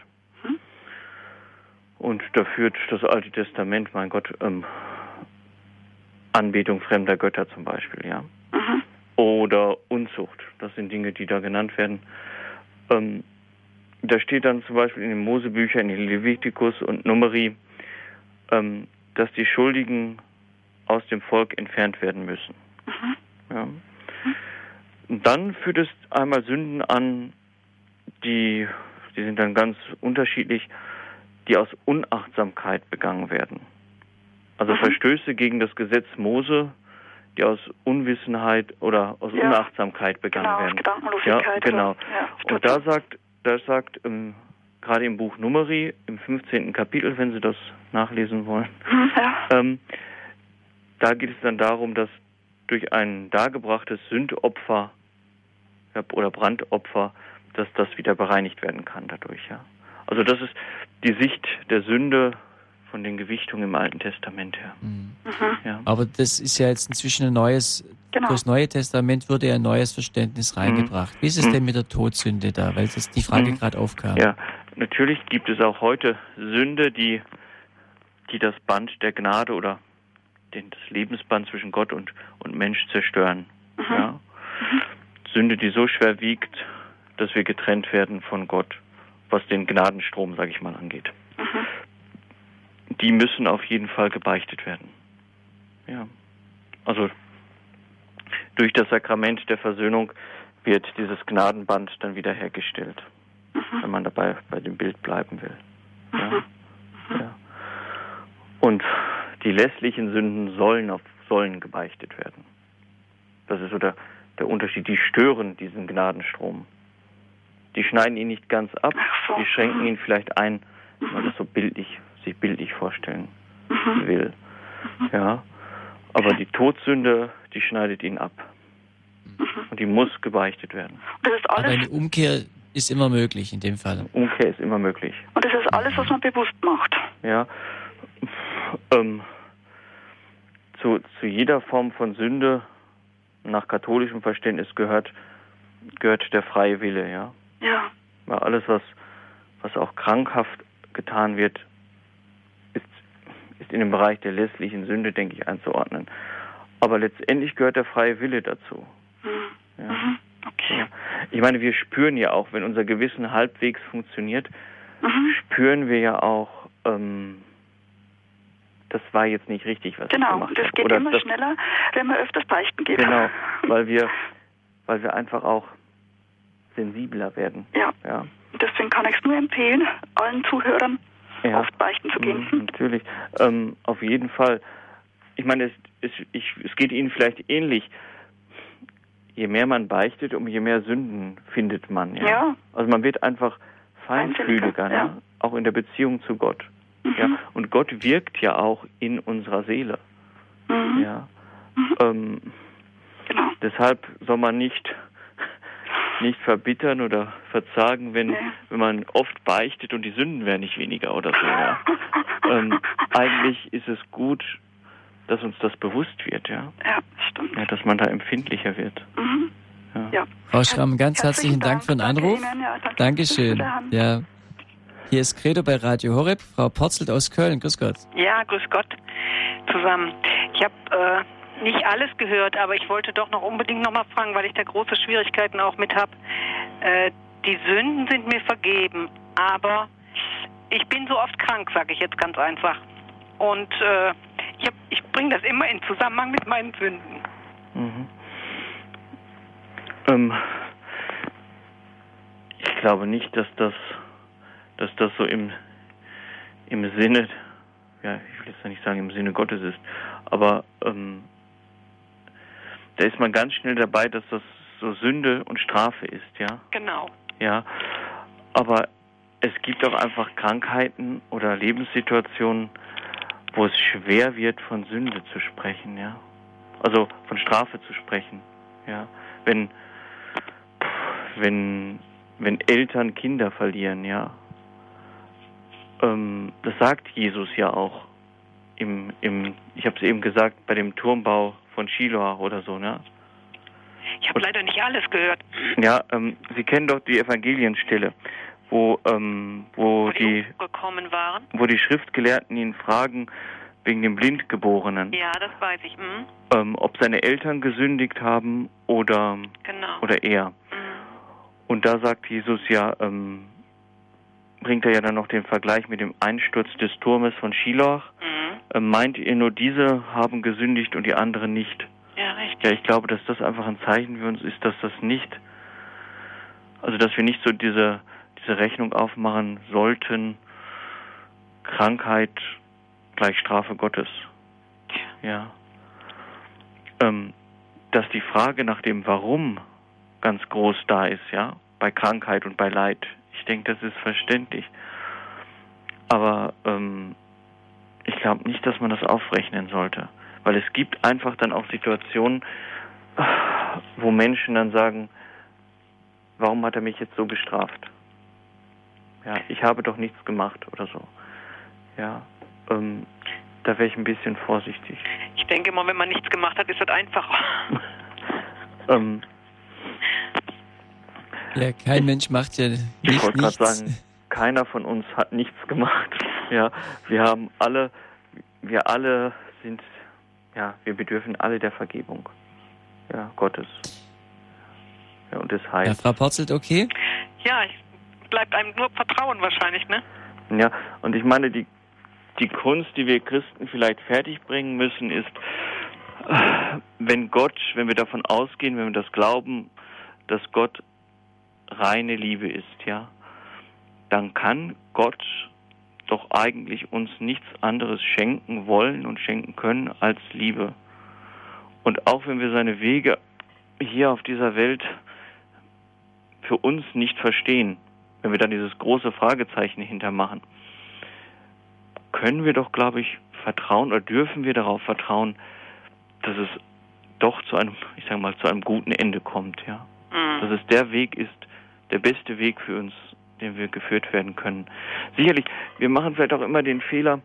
Speaker 2: und da führt das Alte Testament, mein Gott, ähm, Anbetung fremder Götter zum Beispiel, ja. Mhm. Oder Unzucht. Das sind Dinge, die da genannt werden. Ähm, da steht dann zum Beispiel in den Mosebüchern, in Levitikus und Numeri, ähm, dass die Schuldigen aus dem Volk entfernt werden müssen. Mhm. Ja. Und dann führt es einmal Sünden an, die, die sind dann ganz unterschiedlich die aus Unachtsamkeit begangen werden. Also mhm. Verstöße gegen das Gesetz Mose, die aus Unwissenheit oder aus ja. Unachtsamkeit begangen
Speaker 3: genau,
Speaker 2: werden.
Speaker 3: Ja,
Speaker 2: genau. Ja, Und da sagt, da sagt ähm, gerade im Buch Numeri, im 15. Kapitel, wenn Sie das nachlesen wollen,
Speaker 3: ja.
Speaker 2: ähm, da geht es dann darum, dass durch ein dargebrachtes Sündopfer oder Brandopfer, dass das wieder bereinigt werden kann dadurch, ja. Also das ist die Sicht der Sünde von den Gewichtungen im Alten Testament her.
Speaker 1: Mhm. Ja. Aber das ist ja jetzt inzwischen ein neues, genau. das Neue Testament wurde ja ein neues Verständnis mhm. reingebracht. Mhm. Wie ist es denn mit der Todsünde da? Weil das die Frage mhm. gerade aufkam.
Speaker 2: Ja, natürlich gibt es auch heute Sünde, die, die das Band der Gnade oder den, das Lebensband zwischen Gott und, und Mensch zerstören. Mhm. Ja? Mhm. Sünde, die so schwer wiegt, dass wir getrennt werden von Gott was den Gnadenstrom, sage ich mal, angeht. Mhm. Die müssen auf jeden Fall gebeichtet werden. Ja. Also durch das Sakrament der Versöhnung wird dieses Gnadenband dann wieder hergestellt, mhm. wenn man dabei bei dem Bild bleiben will. Ja. Mhm. ja. Und die lässlichen Sünden sollen auf sollen gebeichtet werden. Das ist so der, der Unterschied. Die stören diesen Gnadenstrom. Die schneiden ihn nicht ganz ab, die schränken ihn vielleicht ein, wenn man das so bildlich, sich bildlich vorstellen mhm. will. Ja. Aber die Todsünde, die schneidet ihn ab. Mhm. Und die muss gebeichtet werden.
Speaker 1: Aber eine Umkehr ist immer möglich in dem Fall.
Speaker 2: Umkehr ist immer möglich.
Speaker 3: Und das ist alles, was man bewusst macht.
Speaker 2: Ja. Ähm, zu, zu jeder Form von Sünde nach katholischem Verständnis gehört gehört der freie Wille, ja.
Speaker 3: Ja.
Speaker 2: Weil alles, was, was auch krankhaft getan wird, ist in dem Bereich der lässlichen Sünde, denke ich, einzuordnen. Aber letztendlich gehört der freie Wille dazu.
Speaker 3: Mhm.
Speaker 2: Ja.
Speaker 3: Mhm. Okay.
Speaker 2: Ich meine, wir spüren ja auch, wenn unser Gewissen halbwegs funktioniert,
Speaker 3: Mhm.
Speaker 2: spüren wir ja auch, ähm, das war jetzt nicht richtig, was ich
Speaker 3: Genau,
Speaker 2: gemacht
Speaker 3: und das
Speaker 2: habe.
Speaker 3: geht
Speaker 2: Oder
Speaker 3: immer
Speaker 2: das,
Speaker 3: schneller, wenn man öfters beichten geht.
Speaker 2: Genau, weil wir, weil wir einfach auch sensibler werden.
Speaker 3: Ja,
Speaker 2: Ja,
Speaker 3: deswegen kann ich es nur empfehlen, allen Zuhörern
Speaker 2: ja.
Speaker 3: oft beichten zu gehen.
Speaker 2: Mhm, natürlich. Ähm, auf jeden Fall. Ich meine, es, es, ich, es geht Ihnen vielleicht ähnlich. Je mehr man beichtet, um je mehr Sünden findet man. Ja.
Speaker 3: Ja.
Speaker 2: Also man wird einfach feinfühliger, ne?
Speaker 3: ja.
Speaker 2: auch in der Beziehung zu Gott.
Speaker 3: Mhm.
Speaker 2: Ja. Und Gott wirkt ja auch in unserer Seele.
Speaker 3: Mhm.
Speaker 2: Ja. Ähm,
Speaker 3: Genau.
Speaker 2: deshalb soll man nicht nicht verbittern oder verzagen, wenn wenn man oft beichtet und die Sünden werden nicht weniger oder so. Ja. ähm, eigentlich ist es gut, dass uns das bewusst wird, ja,
Speaker 3: Ja, stimmt.
Speaker 2: ja dass man da empfindlicher wird.
Speaker 3: Mhm.
Speaker 2: Ja.
Speaker 3: Ja.
Speaker 1: Frau Schramm, ganz herzlichen Dank für den Anruf.
Speaker 3: Ihnen, ja, danke.
Speaker 1: Dankeschön. Ja. Hier ist Credo bei Radio Horeb, Frau Porzelt aus Köln. Grüß Gott.
Speaker 4: Ja, grüß Gott zusammen. Ich habe äh, nicht alles gehört, aber ich wollte doch noch unbedingt noch mal fragen, weil ich da große Schwierigkeiten auch mit habe. Äh, die Sünden sind mir vergeben, aber ich bin so oft krank, sage ich jetzt ganz einfach. Und äh, ich, ich bringe das immer in Zusammenhang mit meinen Sünden.
Speaker 2: Mhm. Ähm, ich glaube nicht, dass das, dass das so im, im Sinne, ja, ich will jetzt nicht sagen im Sinne Gottes ist, aber ähm, da ist man ganz schnell dabei, dass das so Sünde und Strafe ist, ja,
Speaker 4: Genau.
Speaker 2: ja. Aber es gibt auch einfach Krankheiten oder Lebenssituationen, wo es schwer wird, von Sünde zu sprechen, ja. Also von Strafe zu sprechen, ja. Wenn, wenn, wenn Eltern Kinder verlieren, ja. Ähm, das sagt Jesus ja auch im, im ich habe es eben gesagt, bei dem Turmbau von Shiloh oder so, ne?
Speaker 4: Ich habe leider nicht alles gehört.
Speaker 2: Ja, ähm, Sie kennen doch die Evangelienstelle, wo, ähm, wo,
Speaker 4: Wo
Speaker 2: die,
Speaker 4: die waren.
Speaker 2: wo die Schriftgelehrten ihn fragen wegen dem Blindgeborenen,
Speaker 4: Ja, das weiß ich. Mhm.
Speaker 2: ähm, ob seine Eltern gesündigt haben oder
Speaker 4: Genau.
Speaker 2: oder er.
Speaker 4: Mhm.
Speaker 2: Und da sagt Jesus ja, ähm, bringt er ja dann noch den Vergleich mit dem Einsturz des Turmes von Shiloh.
Speaker 4: Mhm.
Speaker 2: Ähm, meint ihr nur diese haben gesündigt und die anderen nicht?
Speaker 4: Ja, richtig.
Speaker 2: Ja, ich glaube, dass das einfach ein Zeichen für uns ist, dass das nicht, also dass wir nicht so diese, diese Rechnung aufmachen sollten, Krankheit gleich Strafe Gottes. Ja. Ähm, dass die Frage nach dem Warum ganz groß da ist, ja, bei Krankheit und bei Leid. Ich denke, das ist verständlich. Aber ähm, ich glaube nicht, dass man das aufrechnen sollte. Weil es gibt einfach dann auch Situationen, wo Menschen dann sagen, warum hat er mich jetzt so bestraft? Ja, ich habe doch nichts gemacht oder so. Ja, ähm, da wäre ich ein bisschen vorsichtig.
Speaker 4: Ich denke immer, wenn man nichts gemacht hat, ist das einfacher.
Speaker 2: ähm,
Speaker 1: Ja, kein Mensch macht ja
Speaker 2: ich
Speaker 1: nicht,
Speaker 2: wollte gerade
Speaker 1: nichts.
Speaker 2: sagen, keiner von uns hat nichts gemacht. Ja, wir haben alle, wir alle sind, ja, wir bedürfen alle der Vergebung. Ja, Gottes. Ja, und des
Speaker 1: Ja,
Speaker 2: Heils.
Speaker 1: Frau Porzelt, okay?
Speaker 4: Ja, ich, bleibt einem nur Vertrauen wahrscheinlich, ne?
Speaker 2: Ja, und ich meine, die, die Kunst, die wir Christen vielleicht fertigbringen müssen, ist, wenn Gott, wenn wir davon ausgehen, wenn wir das glauben, dass Gott reine Liebe ist, ja, dann kann Gott doch eigentlich uns nichts anderes schenken wollen und schenken können als Liebe. Und auch wenn wir seine Wege hier auf dieser Welt für uns nicht verstehen, wenn wir dann dieses große Fragezeichen hintermachen, können wir doch, glaube ich, vertrauen oder dürfen wir darauf vertrauen, dass es doch zu einem, ich sage mal, zu einem guten Ende kommt, ja.
Speaker 4: Mhm.
Speaker 2: Dass es der Weg ist, der beste Weg für uns, den wir geführt werden können. Sicherlich, wir machen vielleicht auch immer den Fehler,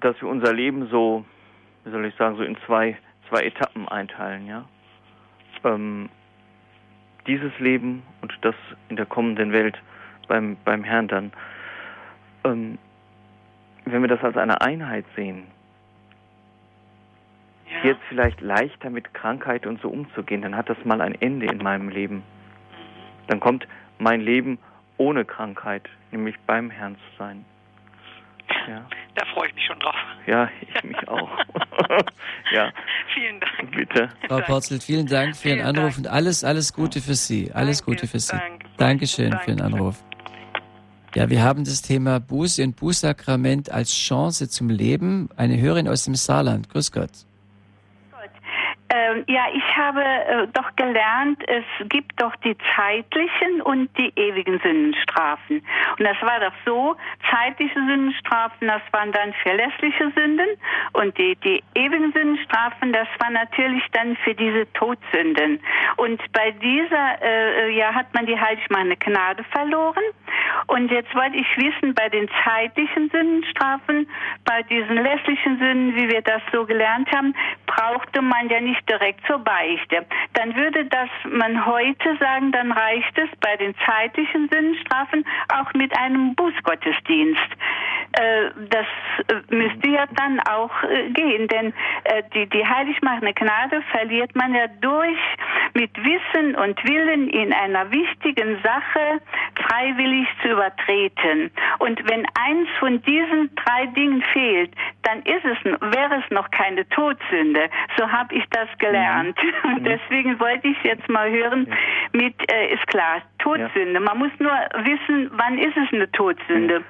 Speaker 2: dass wir unser Leben so, wie soll ich sagen, so in zwei, zwei Etappen einteilen, ja. Ähm, dieses Leben und das in der kommenden Welt beim, beim Herrn dann, ähm, wenn wir das als eine Einheit sehen, ja. jetzt vielleicht leichter mit Krankheit und so umzugehen, dann hat das mal ein Ende in meinem Leben. Mhm. Dann kommt mein Leben ohne Krankheit, nämlich beim Herrn zu sein.
Speaker 4: Ja. Da freue ich mich schon drauf.
Speaker 2: Ja, ich mich auch. ja.
Speaker 4: Vielen Dank.
Speaker 2: Bitte.
Speaker 1: Frau Porzelt, vielen Dank für Ihren Anruf Dank. und alles, alles Gute für Sie. Alles danke, Gute für Sie. Danke. Dankeschön danke. für den Anruf. Ja, wir haben das Thema Buße und Bußsakrament als Chance zum Leben. Eine Hörerin aus dem Saarland. Grüß Gott.
Speaker 5: Ähm, ja, ich habe äh, doch gelernt, es gibt doch die zeitlichen und die ewigen Sündenstrafen. Und das war doch so, zeitliche Sündenstrafen, das waren dann verlässliche Sünden und die, die ewigen Sündenstrafen, das war natürlich dann für diese Todsünden. Und bei dieser, äh, ja, hat man die heiligmachende Gnade verloren. Und jetzt wollte ich wissen, bei den zeitlichen Sündenstrafen, bei diesen lässlichen Sünden, wie wir das so gelernt haben, brauchte man ja nicht direkt zur Beichte. Dann würde das man heute sagen, dann reicht es bei den zeitlichen Sündenstrafen auch mit einem Bußgottesdienst. Äh, das äh, müsste ja dann auch äh, gehen, denn die, die heiligmachende Gnade verliert man ja durch mit Wissen und Willen in einer wichtigen Sache freiwillig zu übertreten. Und wenn eins von diesen drei Dingen fehlt, dann ist es, wäre es noch keine Todsünde. So habe ich das gelernt. Mhm. Und deswegen wollte ich jetzt mal hören, mit, äh, ist klar, Todsünde. Man muss nur wissen, wann ist es eine Todsünde.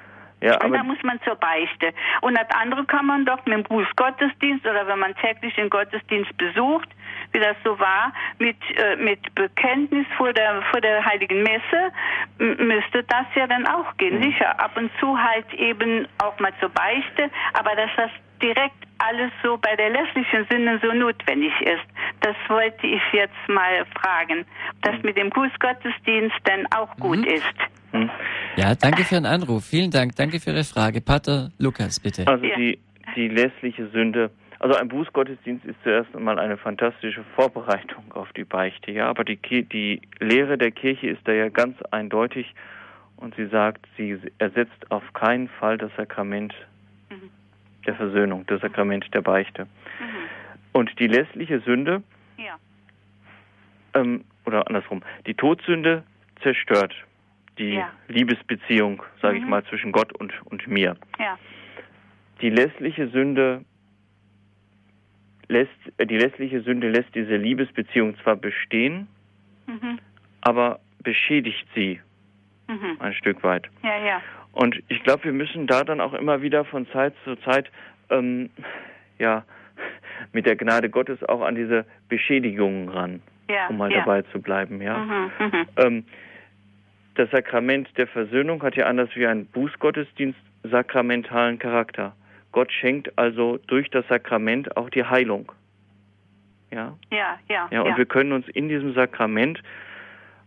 Speaker 5: Ja, und da muss man zur Beichte. Und das andere kann man doch mit dem Bußgottesdienst oder wenn man täglich den Gottesdienst besucht, wie das so war, mit, äh, mit Bekenntnis vor der, vor der Heiligen Messe, müsste das ja dann auch gehen. Mhm. Sicher, ab und zu halt eben auch mal zur Beichte, aber dass das direkt alles so bei der lässlichen Sinne so notwendig ist. Das wollte ich jetzt mal fragen, ob das mhm. mit dem Bußgottesdienst dann auch gut mhm. ist.
Speaker 1: Mhm. Ja, danke für den Anruf. Vielen Dank. Danke für Ihre Frage. Pater Lukas, bitte.
Speaker 2: Also die, die lässliche Sünde. Also ein Bußgottesdienst ist zuerst einmal eine fantastische Vorbereitung auf die Beichte, ja. Aber die, die Lehre der Kirche ist da ja ganz eindeutig und sie sagt, sie ersetzt auf keinen Fall das Sakrament mhm. der Versöhnung, das Sakrament der Beichte. Mhm. Und die lässliche Sünde, ja. ähm, oder andersrum, die Todsünde zerstört die ja. Liebesbeziehung, sage mhm. ich mal, zwischen Gott und, und mir. Ja. Die lässliche Sünde lässt, äh, die lässliche Sünde lässt diese Liebesbeziehung zwar bestehen, mhm. aber beschädigt sie mhm. ein Stück weit.
Speaker 5: Ja, ja.
Speaker 2: Und ich glaube, wir müssen da dann auch immer wieder von Zeit zu Zeit, ähm, ja, mit der Gnade Gottes auch an diese Beschädigungen ran, ja, um mal ja. dabei zu bleiben, ja. Mhm, mhm. ähm, das Sakrament der Versöhnung hat ja anders wie ein Bußgottesdienst sakramentalen Charakter. Gott schenkt also durch das Sakrament auch die Heilung.
Speaker 5: Ja, ja, ja.
Speaker 2: Ja, und ja. wir können uns in diesem Sakrament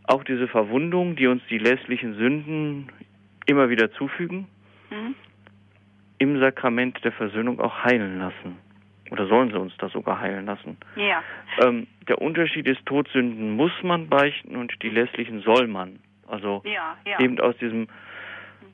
Speaker 2: auch diese Verwundung, die uns die lässlichen Sünden immer wieder zufügen, mhm. im Sakrament der Versöhnung auch heilen lassen. Oder sollen sie uns da sogar heilen lassen?
Speaker 5: Ja.
Speaker 2: Ähm, der Unterschied ist, Todsünden muss man beichten und die lässlichen soll man. Also ja, ja. eben aus diesem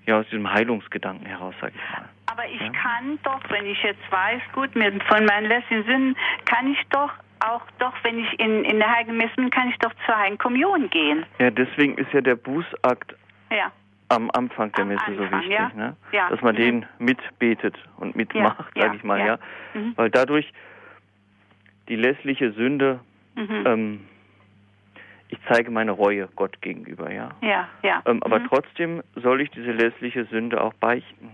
Speaker 2: ja aus diesem Heilungsgedanken heraus, sage ich mal.
Speaker 5: Aber ich ja? kann doch, wenn ich jetzt weiß, gut, mit, von meinen letzten Sünden, kann ich doch auch doch, wenn ich in, in der Heiligen Messe bin, kann ich doch zur Heiligen Kommunion gehen.
Speaker 2: Ja, deswegen ist ja der Bußakt ja. am Anfang der am Messe Anfang, so wichtig, ja? Ne? Ja. dass man mhm. den mitbetet und mitmacht, ja. sage ich mal, ja. Mhm. Weil dadurch die lässliche Sünde mhm. ähm, ich zeige meine Reue Gott gegenüber, ja.
Speaker 5: Ja, ja.
Speaker 2: Ähm, aber mhm. trotzdem soll ich diese lässliche Sünde auch beichten.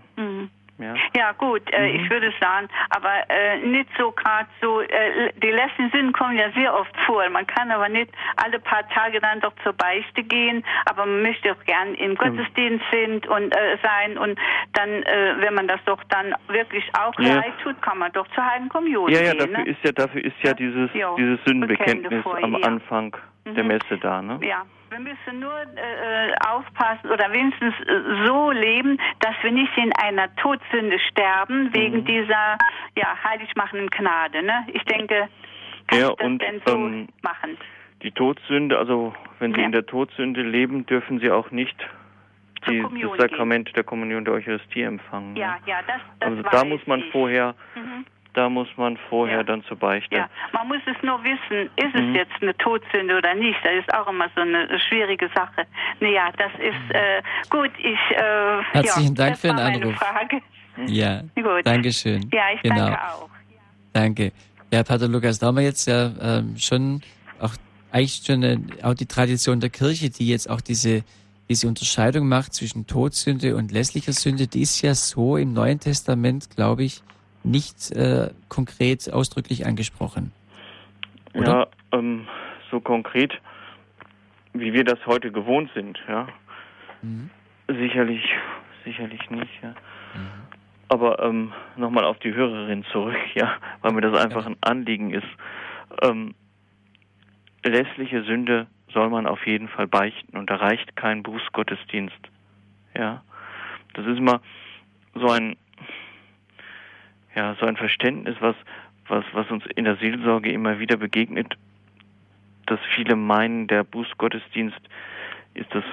Speaker 5: Mhm. Ja. ja gut, äh, mhm. ich würde sagen, aber äh, nicht so gerade so, äh, die letzten Sünden kommen ja sehr oft vor. Man kann aber nicht alle paar Tage dann doch zur Beichte gehen, aber man möchte auch gern im Gottesdienst sind und äh, sein und dann, äh, wenn man das doch dann wirklich auch ja. leid tut, kann man doch zur Heiligen Kommunion
Speaker 2: ja, ja,
Speaker 5: gehen.
Speaker 2: Dafür
Speaker 5: ne?
Speaker 2: ist ja, dafür ist ja dieses, jo. dieses Sündenbekenntnis am Anfang der mhm. Messe da, ne?
Speaker 5: Ja. Wir müssen nur äh, aufpassen oder wenigstens äh, so leben, dass wir nicht in einer Todsünde sterben wegen mhm. dieser ja heiligmachenden Gnade. Ne? Ich denke, kann ja, ich das
Speaker 2: und,
Speaker 5: denn so ähm, machen?
Speaker 2: die Todsünde, also wenn sie
Speaker 5: Ja.
Speaker 2: in der Todsünde leben, dürfen sie auch nicht die, das Sakrament der Kommunion der Eucharistie empfangen.
Speaker 5: Ja, ja, das, das
Speaker 2: Also da muss man
Speaker 5: ich.
Speaker 2: vorher,
Speaker 5: Mhm.
Speaker 2: Da muss man vorher
Speaker 5: Ja.
Speaker 2: dann zur Beichte.
Speaker 5: Ja, man muss es nur wissen, ist
Speaker 2: Mhm.
Speaker 5: es jetzt eine Todsünde oder nicht? Das ist auch immer so eine schwierige Sache. Naja, das ist äh, gut. Ich äh,
Speaker 1: Herzlichen
Speaker 5: ja,
Speaker 1: Dank
Speaker 5: das
Speaker 1: für den Anruf.
Speaker 5: Frage.
Speaker 1: Ja,
Speaker 5: Gut.
Speaker 1: Dankeschön.
Speaker 5: Ja, ich
Speaker 1: genau.
Speaker 5: danke auch.
Speaker 1: Danke. Ja, Pater Lukas, da haben wir jetzt ja ähm, schon auch eigentlich schon äh, auch die Tradition der Kirche, die jetzt auch diese diese Unterscheidung macht zwischen Todsünde und lässlicher Sünde, die ist ja so im Neuen Testament, glaube ich, nicht äh, konkret ausdrücklich angesprochen.
Speaker 2: Ja, ähm, so konkret, wie wir das heute gewohnt sind, ja.
Speaker 1: Mhm.
Speaker 2: Sicherlich, sicherlich nicht, ja. Aber ähm, nochmal auf die Hörerin zurück, ja, weil mir das einfach ein Anliegen ist. Ähm, lässliche Sünde soll man auf jeden Fall beichten und da reicht kein Bußgottesdienst. Ja. Das ist immer so ein ja, so ein Verständnis, was was was uns in der Seelsorge immer wieder begegnet, dass viele meinen, der Bußgottesdienst ist das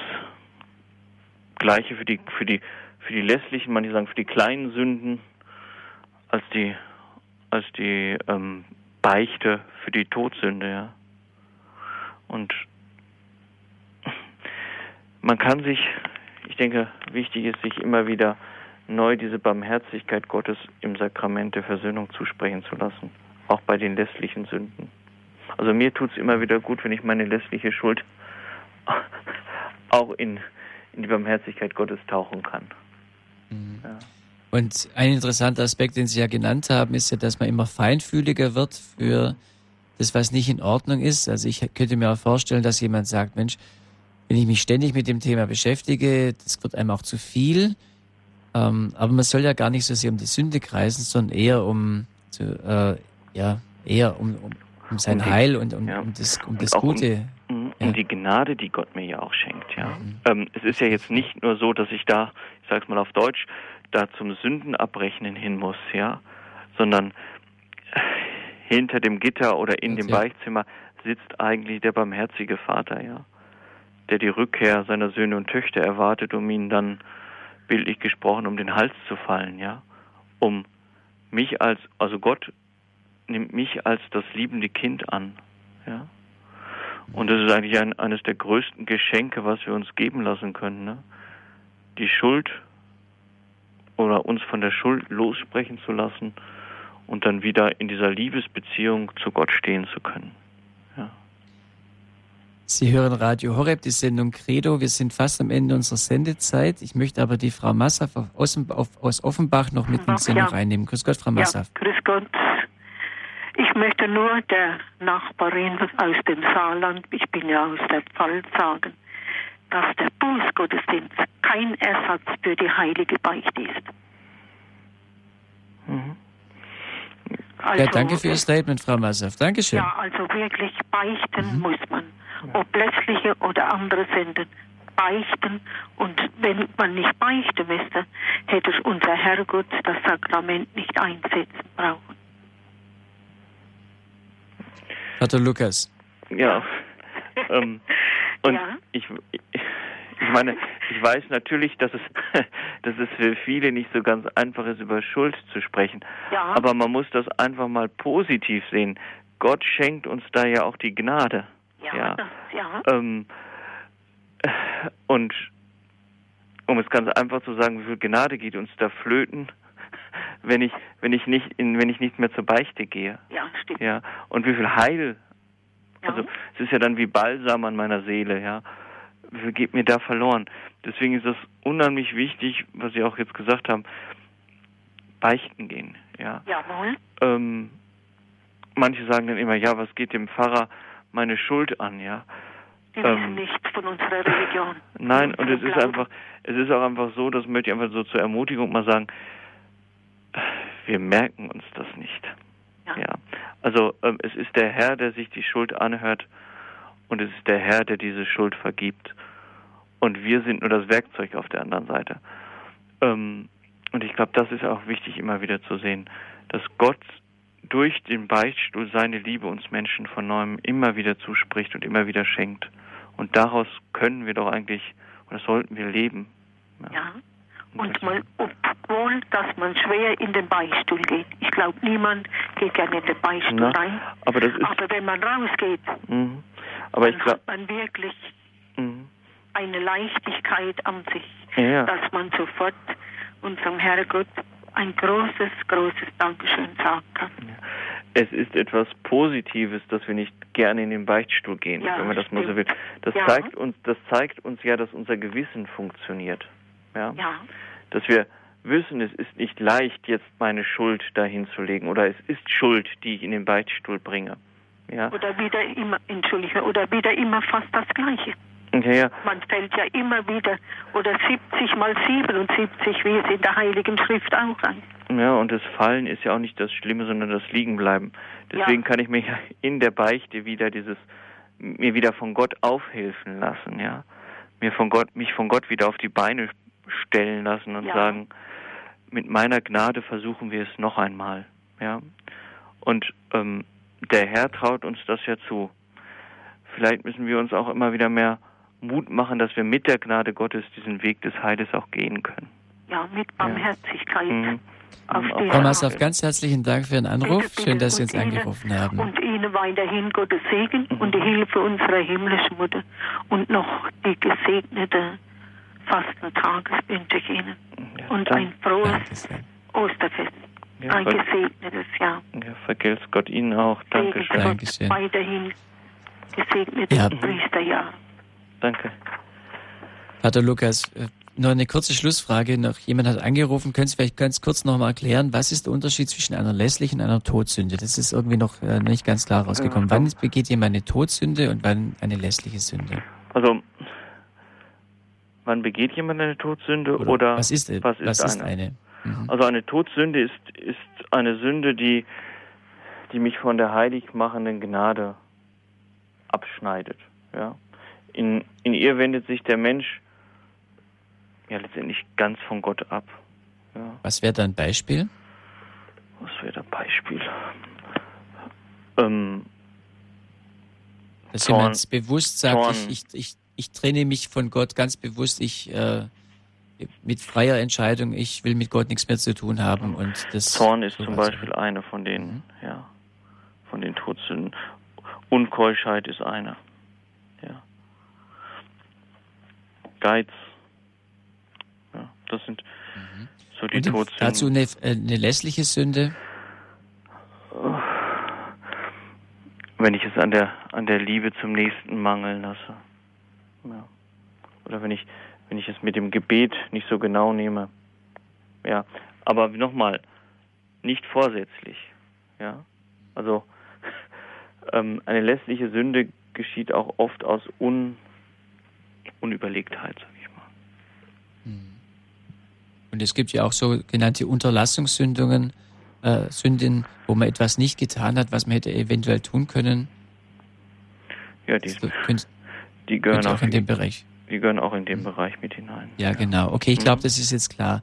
Speaker 2: gleiche für die für die für die lässlichen, manche sagen für die kleinen Sünden als die als die ähm, Beichte für die Todsünde, ja. Und man kann sich, ich denke, wichtig ist, sich immer wieder neu diese Barmherzigkeit Gottes im Sakrament der Versöhnung zusprechen zu lassen, auch bei den lässlichen Sünden. Also mir tut es immer wieder gut, wenn ich meine lässliche Schuld auch in, in die Barmherzigkeit Gottes tauchen kann. Ja.
Speaker 1: Und ein interessanter Aspekt, den Sie ja genannt haben, ist ja, dass man immer feinfühliger wird für das, was nicht in Ordnung ist. Also ich könnte mir auch vorstellen, dass jemand sagt, Mensch, wenn ich mich ständig mit dem Thema beschäftige, das wird einem auch zu viel. Ähm, aber man soll ja gar nicht so sehr um die Sünde kreisen, sondern eher um, zu, äh, ja, eher um, um, um sein
Speaker 2: Um die-
Speaker 1: Heil und um,
Speaker 2: ja.
Speaker 1: um das, um das
Speaker 2: um-
Speaker 1: Gute.
Speaker 2: Mhm.
Speaker 1: Ja.
Speaker 2: Und die Gnade, die Gott mir ja auch schenkt, ja.
Speaker 1: Mhm.
Speaker 2: Ähm, es ist ja jetzt nicht nur so, dass ich da, ich sag's mal auf Deutsch, da zum Sündenabrechnen hin muss, ja, sondern hinter dem Gitter oder in dem
Speaker 1: Ja.
Speaker 2: Beichtzimmer sitzt eigentlich der barmherzige Vater, ja, der die Rückkehr seiner Söhne und Töchter erwartet, um ihnen dann bildlich gesprochen um den Hals zu fallen, ja, um mich als, also Gott nimmt mich als das liebende Kind an, ja. Und das ist eigentlich ein, eines der größten Geschenke, was wir uns geben lassen können. Ne? Die Schuld oder uns von der Schuld lossprechen zu lassen und dann wieder in dieser Liebesbeziehung zu Gott stehen zu können. Ja.
Speaker 1: Sie hören Radio Horeb, die Sendung Credo. Wir sind fast am Ende unserer Sendezeit. Ich möchte aber die Frau Massaf aus, aus Offenbach noch mit in die
Speaker 6: Ach,
Speaker 1: Sendung
Speaker 6: ja.
Speaker 1: reinnehmen. Grüß Gott, Frau
Speaker 6: Ja,
Speaker 1: Massaf.
Speaker 6: grüß Gott. Ich möchte nur der Nachbarin aus dem Saarland, ich bin ja aus der Pfalz, sagen, dass der Bußgottesdienst kein Ersatz für die heilige Beichte ist.
Speaker 2: Mhm.
Speaker 6: Also,
Speaker 1: ja, danke für Ihr Statement, Frau Massaf. Dankeschön.
Speaker 6: Ja, also wirklich beichten
Speaker 1: Mhm.
Speaker 6: muss man. Ob lässliche oder andere Sünden. Beichten. Und wenn man nicht beichten müsste, hätte unser Herrgott das Sakrament nicht einsetzen brauchen.
Speaker 1: Pater Lukas.
Speaker 2: Ja. ähm, und
Speaker 6: Ja.
Speaker 2: ich, ich meine, ich weiß natürlich, dass es, dass es für viele nicht so ganz einfach ist, über Schuld zu sprechen.
Speaker 6: Ja.
Speaker 2: Aber man muss das einfach mal positiv sehen. Gott schenkt uns da ja auch die Gnade.
Speaker 6: Ja,
Speaker 2: Ja. Ähm, und um es ganz einfach zu sagen, wie viel Gnade geht uns da flöten, wenn ich, wenn ich nicht in, wenn ich nicht mehr zur Beichte gehe.
Speaker 6: ja, stimmt.
Speaker 2: Ja. Und wie viel Heil
Speaker 6: Ja.
Speaker 2: also es ist ja dann wie Balsam an meiner Seele, ja. Wie viel geht mir da verloren? Deswegen ist das unheimlich wichtig, was Sie auch jetzt gesagt haben, beichten gehen, ja.
Speaker 6: Jawohl.
Speaker 2: Ähm, manche sagen dann immer, ja, was geht dem Pfarrer meine Schuld an, ja. Ähm,
Speaker 6: wissen nichts von unserer Religion.
Speaker 2: Nein, und es ist einfach, es ist auch einfach so, das möchte ich einfach so zur Ermutigung mal sagen, wir merken uns das nicht.
Speaker 6: Ja.
Speaker 2: Ja. Also ähm, es ist der Herr, der sich die Schuld anhört und es ist der Herr, der diese Schuld vergibt. Und wir sind nur das Werkzeug auf der anderen Seite. Ähm, und ich glaube, das ist auch wichtig immer wieder zu sehen, dass Gott durch den Beichtstuhl seine Liebe uns Menschen von neuem immer wieder zuspricht und immer wieder schenkt. Und daraus können wir doch eigentlich, oder sollten wir leben.
Speaker 6: Ja. ja. Und man, obwohl, dass man schwer in den Beichtstuhl geht. Ich glaube, niemand geht gerne in den Beichtstuhl Na, rein.
Speaker 2: Aber,
Speaker 6: aber wenn man rausgeht,
Speaker 2: mhm. aber
Speaker 6: dann hat man wirklich
Speaker 2: mhm.
Speaker 6: eine Leichtigkeit an sich,
Speaker 2: ja.
Speaker 6: dass man sofort unserem Herrgott ein großes, großes Dankeschön sagen kann.
Speaker 2: Es ist etwas Positives, dass wir nicht gerne in den Beichtstuhl gehen, ja, wenn man das mal so will. Das ja. zeigt uns, das zeigt uns ja, dass unser Gewissen funktioniert. Ja?
Speaker 6: ja.
Speaker 2: Dass wir wissen, es ist nicht leicht, jetzt meine Schuld dahin zu legen oder es ist Schuld, die ich in den Beichtstuhl bringe. Ja.
Speaker 6: Oder wieder immer, entschuldige, oder wieder immer fast das Gleiche.
Speaker 2: Ja.
Speaker 6: Man fällt ja immer wieder, oder 70 mal 77, wie es in der Heiligen Schrift auch heißt.
Speaker 2: Ja, und das Fallen ist ja auch nicht das Schlimme, sondern das Liegenbleiben. Deswegen ja. kann ich mir ja in der Beichte wieder dieses, mir wieder von Gott aufhelfen lassen, ja. Mir von Gott, mich von Gott wieder auf die Beine stellen lassen und ja. sagen, mit meiner Gnade versuchen wir es noch einmal, ja. Und ähm, der Herr traut uns das ja zu. Vielleicht müssen wir uns auch immer wieder mehr Mut machen, dass wir mit der Gnade Gottes diesen Weg des Heiles auch gehen können.
Speaker 6: Ja, mit Barmherzigkeit. Ja. Mhm.
Speaker 1: Frau Massow, ganz herzlichen Dank für Ihren Anruf. Bitte, bitte, Schön, dass Sie uns angerufen haben.
Speaker 6: Und Ihnen weiterhin Gottes Segen mhm. und die Hilfe unserer himmlischen Mutter und noch die gesegnete Fastentag wünsche ich Ihnen. Ja, und ein frohes Osterfest. Ja, ein gesegnetes Jahr.
Speaker 2: Ja, vergelt's Gott Ihnen auch. Dankeschön.
Speaker 6: Dankeschön. Weiterhin gesegnetes ja. Priesterjahr.
Speaker 2: Danke.
Speaker 1: Pater Lukas, äh, noch eine kurze Schlussfrage. Noch jemand hat angerufen. Können Sie vielleicht ganz kurz noch mal erklären, was ist der Unterschied zwischen einer lässlichen und einer Todsünde? Das ist irgendwie noch äh, nicht ganz klar rausgekommen. Wann begeht jemand eine Todsünde und wann eine lässliche Sünde?
Speaker 2: Also, wann begeht jemand eine Todsünde oder, oder
Speaker 1: was ist,
Speaker 2: was ist,
Speaker 1: was
Speaker 2: eine?
Speaker 1: Ist eine?
Speaker 2: Mhm. Also eine Todsünde ist, ist eine Sünde, die, die mich von der heilig machenden Gnade abschneidet. Ja? In, in ihr wendet sich der Mensch ja letztendlich ganz von Gott ab. Ja.
Speaker 1: Was wäre da ein Beispiel?
Speaker 2: Was wäre da ein Beispiel? Ähm,
Speaker 1: Dass Zorn, jemand bewusst sagt, ich, ich, ich, ich trenne mich von Gott ganz bewusst, ich äh, mit freier Entscheidung, ich will mit Gott nichts mehr zu tun haben und das.
Speaker 2: Zorn ist zum Beispiel eine von den, mhm. ja, von den Todsünden. Unkeuschheit ist eine. Ja. Geiz das sind mhm. so die Todsünden.
Speaker 1: Dazu eine, äh, eine lässliche Sünde?
Speaker 2: Wenn ich es an der, an der Liebe zum Nächsten mangeln lasse. Ja. Oder wenn ich, wenn ich es mit dem Gebet nicht so genau nehme. Ja. Aber nochmal, nicht vorsätzlich. Ja. Also, ähm, eine lässliche Sünde geschieht auch oft aus Un Unüberlegtheit, sag ich mal.
Speaker 1: Mhm. Und es gibt ja auch sogenannte Unterlassungssündungen, äh, Sünden, wo man etwas nicht getan hat, was man hätte eventuell tun können.
Speaker 2: Ja, die, also, könnt, die gehören auch
Speaker 1: in den Bereich.
Speaker 2: Die gehören auch in den Bereich mit hinein.
Speaker 1: Ja, ja. genau. Okay, ich glaube, mhm. das ist jetzt klar.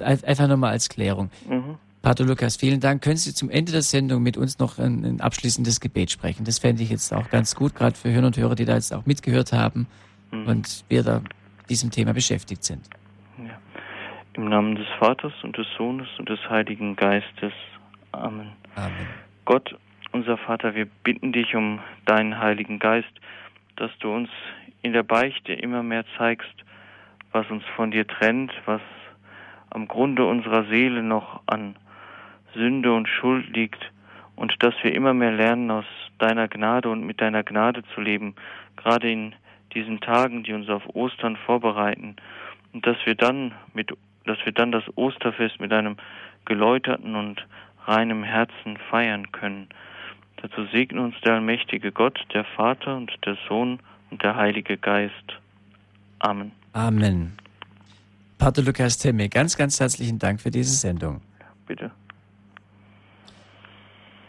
Speaker 1: Einfach nochmal als Klärung.
Speaker 2: Mhm.
Speaker 1: Pater Lukas, vielen Dank. Können Sie zum Ende der Sendung mit uns noch ein, ein abschließendes Gebet sprechen? Das fände ich jetzt auch ganz gut, gerade für Hörer und Hörer, die da jetzt auch mitgehört haben mhm. und wir da diesem Thema beschäftigt sind.
Speaker 2: Im Namen des Vaters und des Sohnes und des Heiligen Geistes. Amen.
Speaker 1: Amen.
Speaker 2: Gott, unser Vater, wir bitten dich um deinen Heiligen Geist, dass du uns in der Beichte immer mehr zeigst, was uns von dir trennt, was am Grunde unserer Seele noch an Sünde und Schuld liegt und dass wir immer mehr lernen, aus deiner Gnade und mit deiner Gnade zu leben, gerade in diesen Tagen, die uns auf Ostern vorbereiten, und dass wir dann mit dass wir dann das Osterfest mit einem geläuterten und reinem Herzen feiern können. Dazu segne uns der allmächtige Gott, der Vater und der Sohn und der Heilige Geist. Amen.
Speaker 1: Amen. Pater Lukas Temme, ganz, ganz herzlichen Dank für diese Sendung.
Speaker 2: Bitte.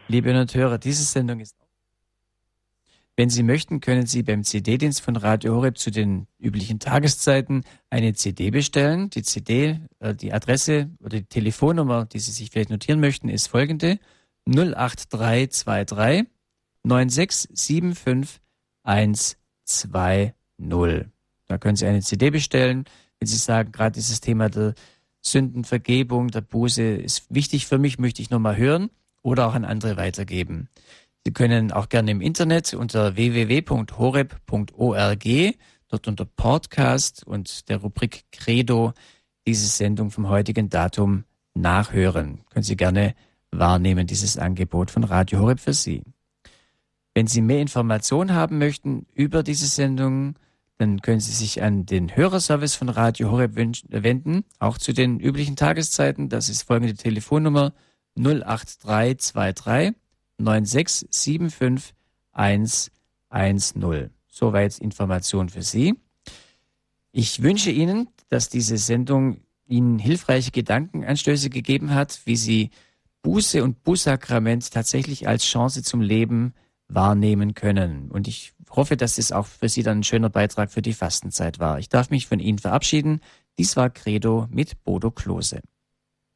Speaker 1: Liebe Hörer, diese Sendung ist wenn Sie möchten, können Sie beim CD-Dienst von Radio Horeb zu den üblichen Tageszeiten eine CD bestellen. Die CD, äh, die Adresse oder die Telefonnummer, die Sie sich vielleicht notieren möchten, ist folgende 08323 9675 120. Da können Sie eine CD bestellen, wenn Sie sagen, gerade dieses Thema der Sündenvergebung, der Buße ist wichtig für mich, möchte ich nochmal hören oder auch an andere weitergeben. Sie können auch gerne im Internet unter www.horeb.org, dort unter Podcast und der Rubrik Credo diese Sendung vom heutigen Datum nachhören. Können Sie gerne wahrnehmen, dieses Angebot von Radio Horeb für Sie. Wenn Sie mehr Informationen haben möchten über diese Sendung, dann können Sie sich an den Hörerservice von Radio Horeb wenden, auch zu den üblichen Tageszeiten. Das ist folgende Telefonnummer 08323 9675 110. Soweit Information für Sie. Ich wünsche Ihnen, dass diese Sendung Ihnen hilfreiche Gedankenanstöße gegeben hat, wie Sie Buße und Bußsakrament tatsächlich als Chance zum Leben wahrnehmen können. Und ich hoffe, dass es auch für Sie dann ein schöner Beitrag für die Fastenzeit war. Ich darf mich von Ihnen verabschieden. Dies war Credo mit Bodo Klose.